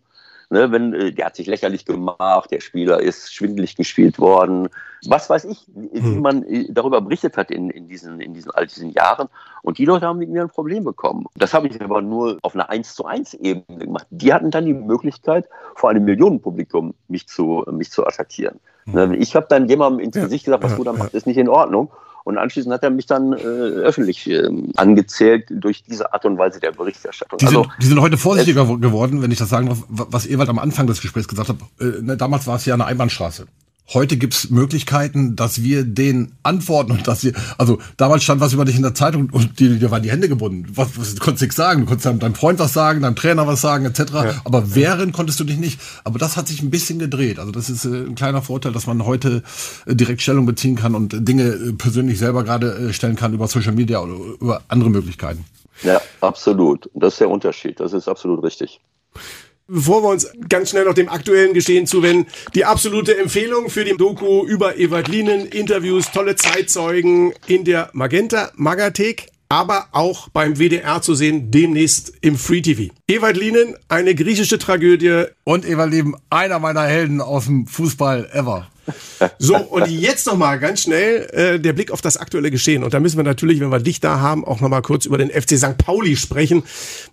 Ne, wenn, äh, der hat sich lächerlich gemacht, der Spieler ist schwindelig gespielt worden. Was weiß ich, wie Hm. man äh, darüber berichtet hat in, in, diesen, in diesen all diesen Jahren. Und die Leute haben mit mir ein Problem bekommen. Das habe ich aber nur auf einer 1 zu 1 Ebene gemacht. Die hatten dann die Möglichkeit, vor einem Millionenpublikum mich zu, mich zu attackieren. Ne, Ich habe dann jemandem ins Gesicht gesagt, was du da machst, ist nicht in Ordnung. Und anschließend hat er mich dann äh, öffentlich ähm, angezählt durch diese Art und Weise der Berichterstattung. Die, also, sind, die sind heute vorsichtiger gewo- geworden, wenn ich das sagen darf, wa- was Ewald am Anfang des Gesprächs gesagt hat. Äh, ne, damals war es ja eine Einbahnstraße. Heute gibt's Möglichkeiten, dass wir den antworten und dass wir, also damals stand was über dich in der Zeitung und dir, dir waren die Hände gebunden. Was, was du konntest nichts sagen. Du konntest deinem, deinem Freund was sagen, deinem Trainer was sagen, etc. Aber wehren konntest du dich nicht. Aber das hat sich ein bisschen gedreht. Also das ist äh, ein kleiner Vorteil, dass man heute äh, direkt Stellung beziehen kann und Dinge äh, persönlich selber gerade stellen kann über Social Media oder über andere Möglichkeiten. ja, absolut. Das ist der Unterschied. Das ist absolut richtig. Bevor wir uns ganz schnell noch dem aktuellen Geschehen zuwenden, die absolute Empfehlung für die Doku über Ewald Lienen, Interviews, tolle Zeitzeugen in der Magenta Magathek, aber auch beim WDR zu sehen, demnächst im Free TV. Ewald Lienen, eine griechische Tragödie. Und Eva Leben, einer meiner Helden aus dem Fußball ever. So, und jetzt noch mal ganz schnell äh, der Blick auf das aktuelle Geschehen. Und da müssen wir natürlich, wenn wir dich da haben, auch noch mal kurz über den FC St. Pauli sprechen.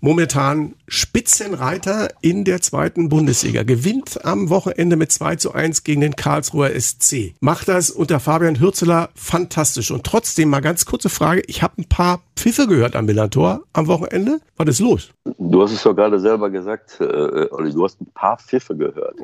Momentan Spitzenreiter in der zweiten Bundesliga. Gewinnt am Wochenende mit 2 zu 1 gegen den Karlsruher SC. Macht das unter Fabian Hürzeler fantastisch. Und trotzdem mal ganz kurze Frage. Ich habe ein paar Pfiffe gehört am Millantor am Wochenende. Was ist los? Du hast es doch gerade selber gesagt, äh, Olli, du hast ein paar Pfiffe gehört.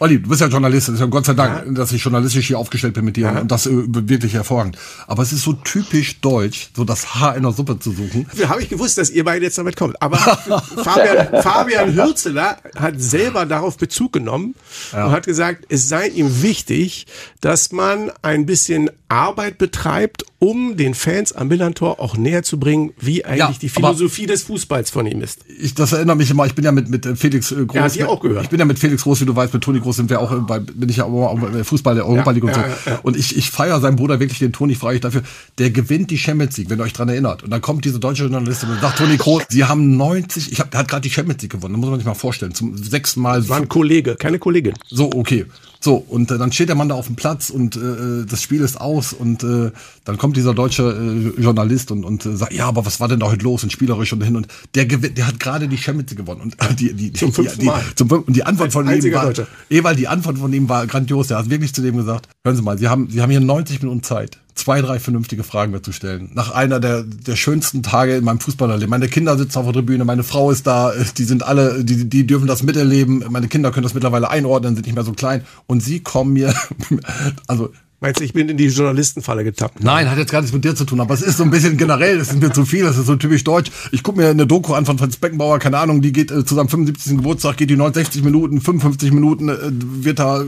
Olli, du bist ja Journalist, das ist ja Gott sei Dank, dass ich journalistisch hier aufgestellt bin mit dir und das äh, wirklich hervorragend. Aber es ist so typisch deutsch, so das Haar in der Suppe zu suchen. Habe ich gewusst, dass ihr beide jetzt damit kommt. Aber Fabian, Fabian Hürzeler hat selber darauf Bezug genommen und hat gesagt, es sei ihm wichtig, dass man ein bisschen Arbeit betreibt, um den Fans am Millantor auch näher zu bringen, wie eigentlich Ja, die Philosophie des Fußballs von ihm ist. Ich, das erinnert mich immer, ich bin ja mit, mit Felix äh, Groß. Er hat auch gehört. Ich bin ja mit Felix Groß, wie du weißt, mit Toni Groß sind wir auch äh, bei, bin ich ja auch bei Fußball der Europa League und so. Und ich, ich feiere seinen Bruder wirklich, den Toni, frage ich dafür. Der gewinnt die Champions League, wenn ihr euch dran erinnert. Und dann kommt diese deutsche Journalistin und sagt, Toni Groß, sie haben 90, ich hab, der hat gerade die Champions League gewonnen, da muss man sich mal vorstellen, zum sechsten Mal. War ein Kollege, keine Kollegin. So, okay. So, und äh, dann steht der Mann da auf dem Platz und äh, das Spiel ist aus und äh, dann kommt dieser deutsche äh, Journalist und, und äh, sagt, ja, aber was war denn da heute los und spielerisch und hin und der gewinnt, der hat gerade die Champions League gewonnen und äh, die, die, Zum die, fünften die, Mal. Zum, fünften- und die Antwort Als von ihm war, Deutscher. Ewald, die Antwort von ihm war grandios, der hat wirklich zu dem gesagt, hören Sie mal, Sie haben, Sie haben hier 90 Minuten Zeit, zwei, drei vernünftige Fragen mehr zu stellen. Nach einer der, der schönsten Tage in meinem Fußballerleben. Meine Kinder sitzen auf der Tribüne, meine Frau ist da, die sind alle, die, die dürfen das miterleben. Meine Kinder können das mittlerweile einordnen, sind nicht mehr so klein. Und sie kommen mir, also Meinst du, ich bin in die Journalistenfalle getappt? Nein, hat jetzt gar nichts mit dir zu tun, aber es ist so ein bisschen generell, das ist mir zu viel, das ist so typisch deutsch. Ich gucke mir eine Doku an von Franz Beckenbauer, keine Ahnung, die geht äh, zu seinem 75. Geburtstag, geht die 69 Minuten, 55 Minuten, äh, wird da,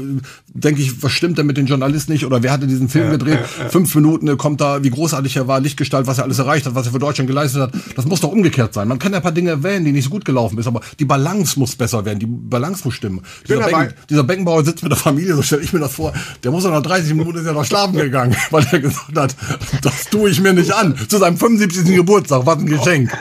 denke ich, was stimmt denn mit den Journalisten nicht oder wer hatte diesen Film ja, gedreht? Ja, ja. Fünf Minuten äh, kommt da, wie großartig er war, Lichtgestalt, was er alles erreicht hat, was er für Deutschland geleistet hat. Das muss doch umgekehrt sein. Man kann ja ein paar Dinge erwähnen, die nicht so gut gelaufen ist, aber die Balance muss besser werden, die Balance muss stimmen. Dieser, Becken, dieser Beckenbauer sitzt mit der Familie, so stelle ich mir das vor, der muss doch nach 30 Minuten ist ja noch schlafen gegangen weil er gesagt hat, das tue ich mir nicht an. Zu seinem 75. Geburtstag, was ein Geschenk.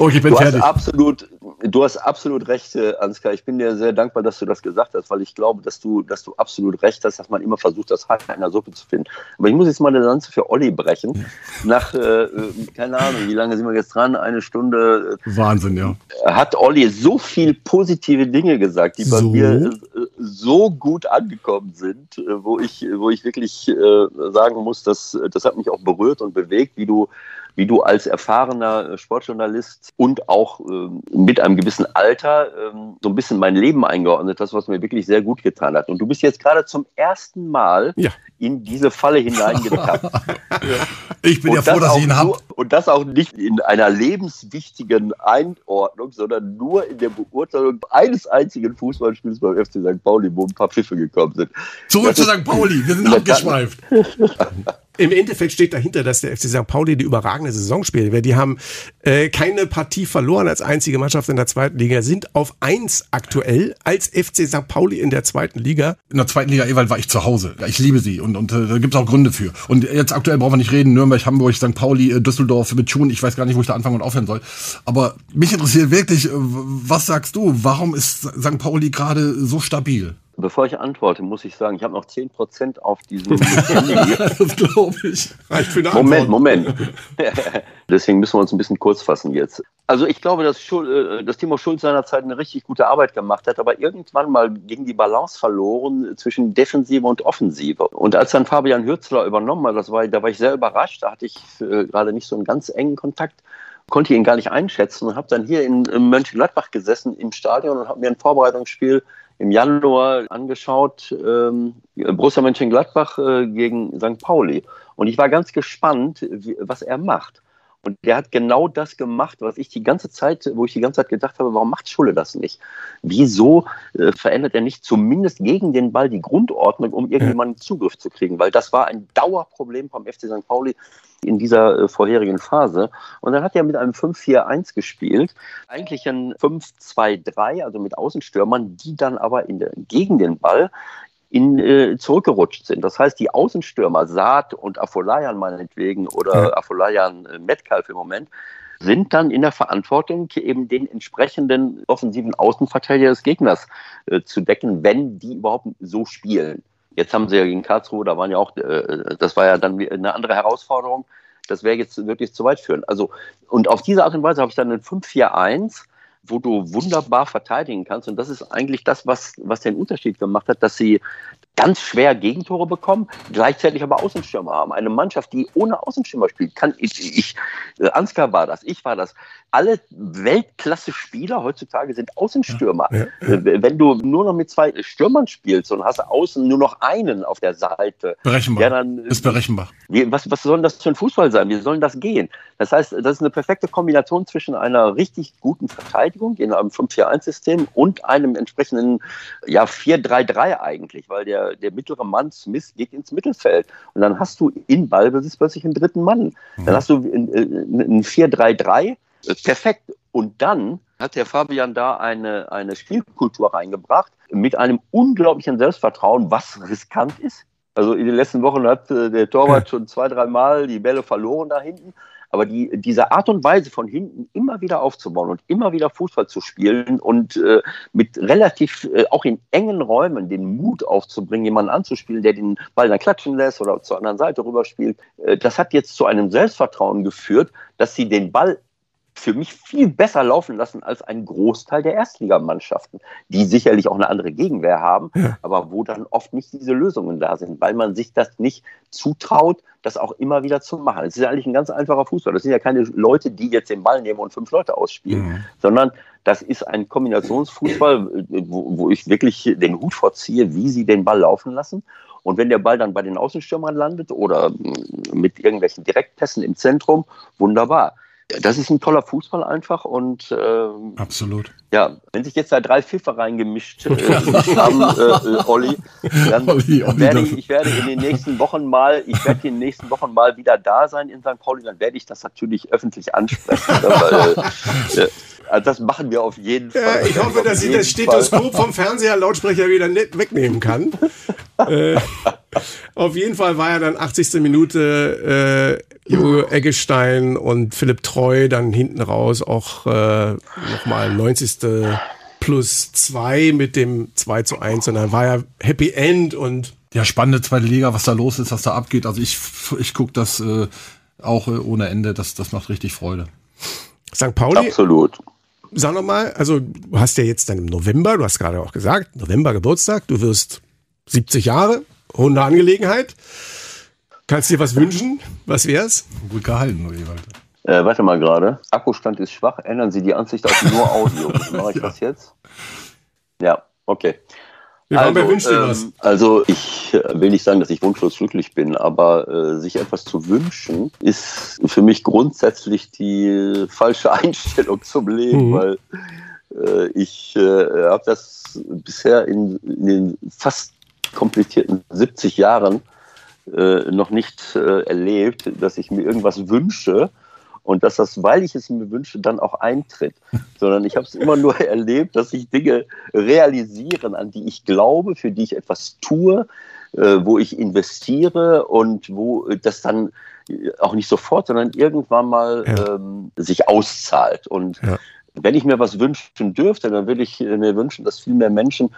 Okay, ich bin du fertig. Hast absolut, du hast absolut recht, äh, Ansgar. Ich bin dir sehr dankbar, dass du das gesagt hast, weil ich glaube, dass du, dass du absolut recht hast, dass man immer versucht, das Haar in der Suppe zu finden. Aber ich muss jetzt mal eine Lanze für Olli brechen. Nach, äh, äh, keine Ahnung, wie lange sind wir jetzt dran? Eine Stunde. Äh, Wahnsinn, ja. Hat Olli so viel positive Dinge gesagt, die so? bei mir so gut angekommen sind, wo ich, wo ich wirklich sagen muss, dass, das hat mich auch berührt und bewegt, wie du wie du als erfahrener äh, Sportjournalist und auch ähm, mit einem gewissen Alter ähm, so ein bisschen mein Leben eingeordnet hast, was mir wirklich sehr gut getan hat. Und du bist jetzt gerade zum ersten Mal ja. in diese Falle hineingetappt. ich bin und ja froh, dass ich ihn habe. Und das auch nicht in einer lebenswichtigen Einordnung, sondern nur in der Beurteilung eines einzigen Fußballspiels beim FC St. Pauli, wo ein paar Pfiffe gekommen sind. Zurück das zu St. Pauli, wir sind abgeschweift. Im Endeffekt steht dahinter, dass der FC St. Pauli die überragende Saison spielt. Die haben äh, keine Partie verloren als einzige Mannschaft in der zweiten Liga, sind auf eins aktuell als FC St. Pauli in der zweiten Liga. In der zweiten Liga, Ewald, war ich zu Hause. Ich liebe sie und, und äh, da gibt es auch Gründe für. Und jetzt aktuell brauchen wir nicht reden, Nürnberg, Hamburg, St. Pauli, äh, Düsseldorf Schuhen. Ich weiß gar nicht, wo ich da anfangen und aufhören soll. Aber mich interessiert wirklich, äh, was sagst du? Warum ist St. Pauli gerade so stabil? Bevor ich antworte, muss ich sagen, ich habe noch 10% auf diesem Das glaube ich. Reicht für eine Moment, Moment. Deswegen müssen wir uns ein bisschen kurz fassen jetzt. Also ich glaube, dass, Schul, äh, dass Timo Schulz seinerzeit eine richtig gute Arbeit gemacht hat, aber irgendwann mal ging die Balance verloren zwischen Defensive und Offensive. Und als dann Fabian Hürzler übernommen hat, das war, da war ich sehr überrascht, da hatte ich äh, gerade nicht so einen ganz engen Kontakt konnte ihn gar nicht einschätzen und habe dann hier in, in Mönchengladbach gesessen im Stadion und habe mir ein Vorbereitungsspiel im Januar angeschaut, ähm, Borussia Mönchengladbach äh, gegen St. Pauli. Und ich war ganz gespannt, wie, was er macht. Und der hat genau das gemacht, was ich die ganze Zeit, wo ich die ganze Zeit gedacht habe, warum macht Schulle das nicht? Wieso äh, verändert er nicht zumindest gegen den Ball die Grundordnung, um irgendjemanden Zugriff zu kriegen? Weil das war ein Dauerproblem vom FC St. Pauli in dieser äh, vorherigen Phase. Und dann hat er mit einem 5-4-1 gespielt, eigentlich ein 5-2-3, also mit Außenstürmern, die dann aber in der, gegen den Ball in, äh, zurückgerutscht sind. Das heißt, die Außenstürmer, Saad und Afolayan meinetwegen oder ja. Afolayan äh, Metcalf im Moment, sind dann in der Verantwortung, eben den entsprechenden offensiven Außenverteidiger des Gegners äh, zu decken, wenn die überhaupt so spielen. Jetzt haben sie ja gegen Karlsruhe, da waren ja auch, äh, das war ja dann eine andere Herausforderung. Das wäre jetzt wirklich zu weit führen. Also, und auf diese Art und Weise habe ich dann ein 5-4-1, wo du wunderbar verteidigen kannst. Und das ist eigentlich das, was, was den Unterschied gemacht hat, dass sie ganz schwer Gegentore bekommen, gleichzeitig aber Außenstürmer haben. Eine Mannschaft, die ohne Außenstürmer spielt, kann ich, ich äh, Ansgar war das, ich war das. Alle Weltklasse-Spieler heutzutage sind Außenstürmer. Ja, ja, ja. Wenn du nur noch mit zwei Stürmern spielst und hast außen nur noch einen auf der Seite, berechenbar. Ja, dann, ist berechenbar. Was, was soll das für ein Fußball sein? Wie soll das gehen? Das heißt, das ist eine perfekte Kombination zwischen einer richtig guten Verteidigung in einem 5-4-1-System und einem entsprechenden ja, 4-3-3 eigentlich, weil der der, mittlere Mann Smith geht ins Mittelfeld. Und dann hast du in Ballbesitz plötzlich einen dritten Mann. Mhm. Dann hast du ein 4-3-3. Äh, perfekt. Und dann hat der Fabian da eine, eine Spielkultur reingebracht mit einem unglaublichen Selbstvertrauen, was riskant ist. Also in den letzten Wochen hat äh, der Torwart schon zwei, dreimal die Bälle verloren da hinten. Aber die, diese Art und Weise von hinten immer wieder aufzubauen und immer wieder Fußball zu spielen und äh, mit relativ, äh, auch in engen Räumen, den Mut aufzubringen, jemanden anzuspielen, der den Ball dann klatschen lässt oder zur anderen Seite rüberspielt, äh, das hat jetzt zu einem Selbstvertrauen geführt, dass sie den Ball für mich viel besser laufen lassen als ein Großteil der Erstligamannschaften, die sicherlich auch eine andere Gegenwehr haben, ja. aber wo dann oft nicht diese Lösungen da sind, weil man sich das nicht zutraut, das auch immer wieder zu machen. Es ist ja eigentlich ein ganz einfacher Fußball. Das sind ja keine Leute, die jetzt den Ball nehmen und fünf Leute ausspielen, mhm. sondern das ist ein Kombinationsfußball, wo, wo ich wirklich den Hut vorziehe, wie sie den Ball laufen lassen. Und wenn der Ball dann bei den Außenstürmern landet oder mit irgendwelchen Direktpässen im Zentrum, wunderbar das ist ein toller Fußball einfach und ähm, absolut. Ja, wenn sich jetzt da drei Pfiffer reingemischt äh, haben, äh, äh, Olli, dann Olli, Olli, werde ich, ich werde in den nächsten Wochen mal, ich werde in den nächsten Wochen mal wieder da sein in St. Pauli, dann werde ich das natürlich öffentlich ansprechen. weil, äh, äh, also das machen wir auf jeden Fall. Ja, ich hoffe, dass ich das Stethoskop vom Fernseher Lautsprecher wieder nicht wegnehmen kann. auf jeden Fall war ja dann 80. Minute äh, Jo Eggestein und Philipp Treu dann hinten raus auch äh, nochmal 90. plus 2 mit dem 2 zu 1 und dann war ja Happy End und ja, spannende zweite Liga, was da los ist, was da abgeht. Also ich, ich gucke das äh, auch äh, ohne Ende, das, das macht richtig Freude. St. Pauli. Absolut. Sag nochmal, also du hast ja jetzt dann im November, du hast gerade auch gesagt, November Geburtstag, du wirst 70 Jahre, runde Angelegenheit. Kannst du dir was wünschen? Was wär's? Gut gehalten, Ewald. Äh, warte mal gerade. Akkustand ist schwach. Ändern Sie die Ansicht auf nur Audio. Mache ich ja. das jetzt? Ja, okay. Wir also, wünsch dir ähm, was. also ich äh, will nicht sagen, dass ich wunschlos glücklich bin, aber äh, sich etwas zu wünschen ist für mich grundsätzlich die falsche Einstellung zum Leben, mhm. weil äh, ich äh, habe das bisher in, in, den fast komplizierten 70 Jahren äh, noch nicht äh, erlebt, dass ich mir irgendwas wünsche und dass das, weil ich es mir wünsche, dann auch eintritt, sondern ich habe es immer nur erlebt, dass sich Dinge realisieren, an die ich glaube, für die ich etwas tue, äh, wo ich investiere und wo das dann auch nicht sofort, sondern irgendwann mal ja. ähm, sich auszahlt. Und ja wenn ich mir was wünschen dürfte, dann würde ich mir wünschen, dass viel mehr Menschen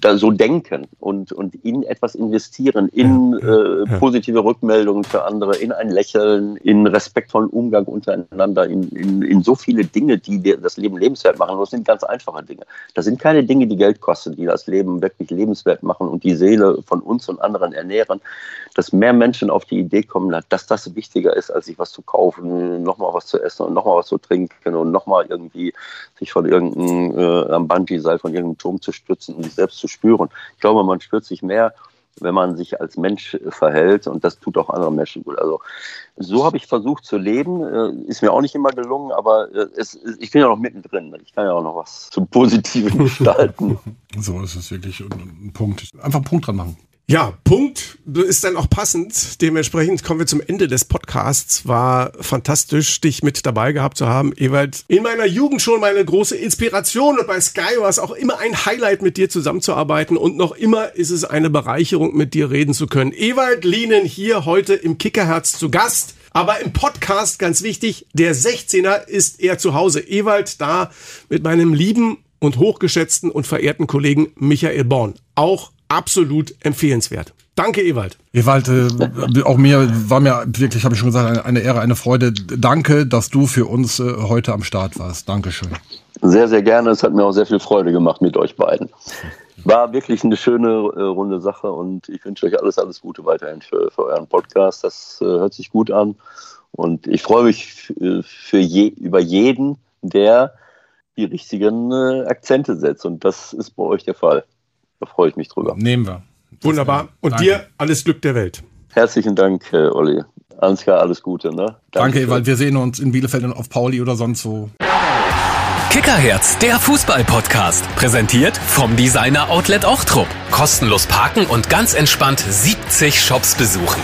da so denken und, und in etwas investieren, in äh, positive Rückmeldungen für andere, in ein Lächeln, in respektvollen Umgang untereinander, in, in, in so viele Dinge, die das Leben lebenswert machen. Das sind ganz einfache Dinge. Das sind keine Dinge, die Geld kosten, die das Leben wirklich lebenswert machen und die Seele von uns und anderen ernähren. Dass mehr Menschen auf die Idee kommen, dass das wichtiger ist, als sich was zu kaufen, nochmal was zu essen und nochmal was zu trinken und nochmal irgendwie sich von irgendeinem äh, am Bungee-Seil von irgendeinem Turm zu stürzen und sich selbst zu spüren. Ich glaube, man spürt sich mehr, wenn man sich als Mensch verhält und das tut auch anderen Menschen gut. Also so habe ich versucht zu leben, äh, ist mir auch nicht immer gelungen, aber äh, es, ich bin ja noch mittendrin. Ich kann ja auch noch was zum Positiven gestalten. so ist es wirklich ein Punkt. Einfach einen Punkt dran machen. Ja, Punkt ist dann auch passend. Dementsprechend kommen wir zum Ende des Podcasts. War fantastisch, dich mit dabei gehabt zu haben, Ewald. In meiner Jugend schon meine große Inspiration und bei Sky war es auch immer ein Highlight, mit dir zusammenzuarbeiten und noch immer ist es eine Bereicherung, mit dir reden zu können. Ewald Lienen hier heute im Kickerherz zu Gast. Aber im Podcast ganz wichtig, der 16er ist eher zu Hause. Ewald da mit meinem lieben und hochgeschätzten und verehrten Kollegen Michael Born. Auch absolut empfehlenswert. Danke, Ewald. Ewald, äh, auch mir war mir wirklich, habe ich schon gesagt, eine, eine, Ehre, eine Freude. Danke, dass du für uns äh, heute am Start warst. Dankeschön. Sehr, sehr gerne. Es hat mir auch sehr viel Freude gemacht mit euch beiden. War wirklich eine schöne äh, runde Sache und ich wünsche euch alles, alles Gute weiterhin für, für euren Podcast. Das äh, hört sich gut an und ich freue mich äh, für je, über jeden, der die richtigen äh, Akzente setzt und das ist bei euch der Fall. Da freue ich mich drüber. Nehmen wir. Wunderbar. Und Danke. dir alles Glück der Welt. Herzlichen Dank, äh, Olli. Ansgar, alles Gute. Ne? Danke, Danke Ewald. Wir sehen uns in Bielefeld und auf Pauli oder sonst wo. Kickerherz, der Fußball-Podcast. Präsentiert vom Designer Outlet Ochtrup. Kostenlos parken und ganz entspannt 70 Shops besuchen.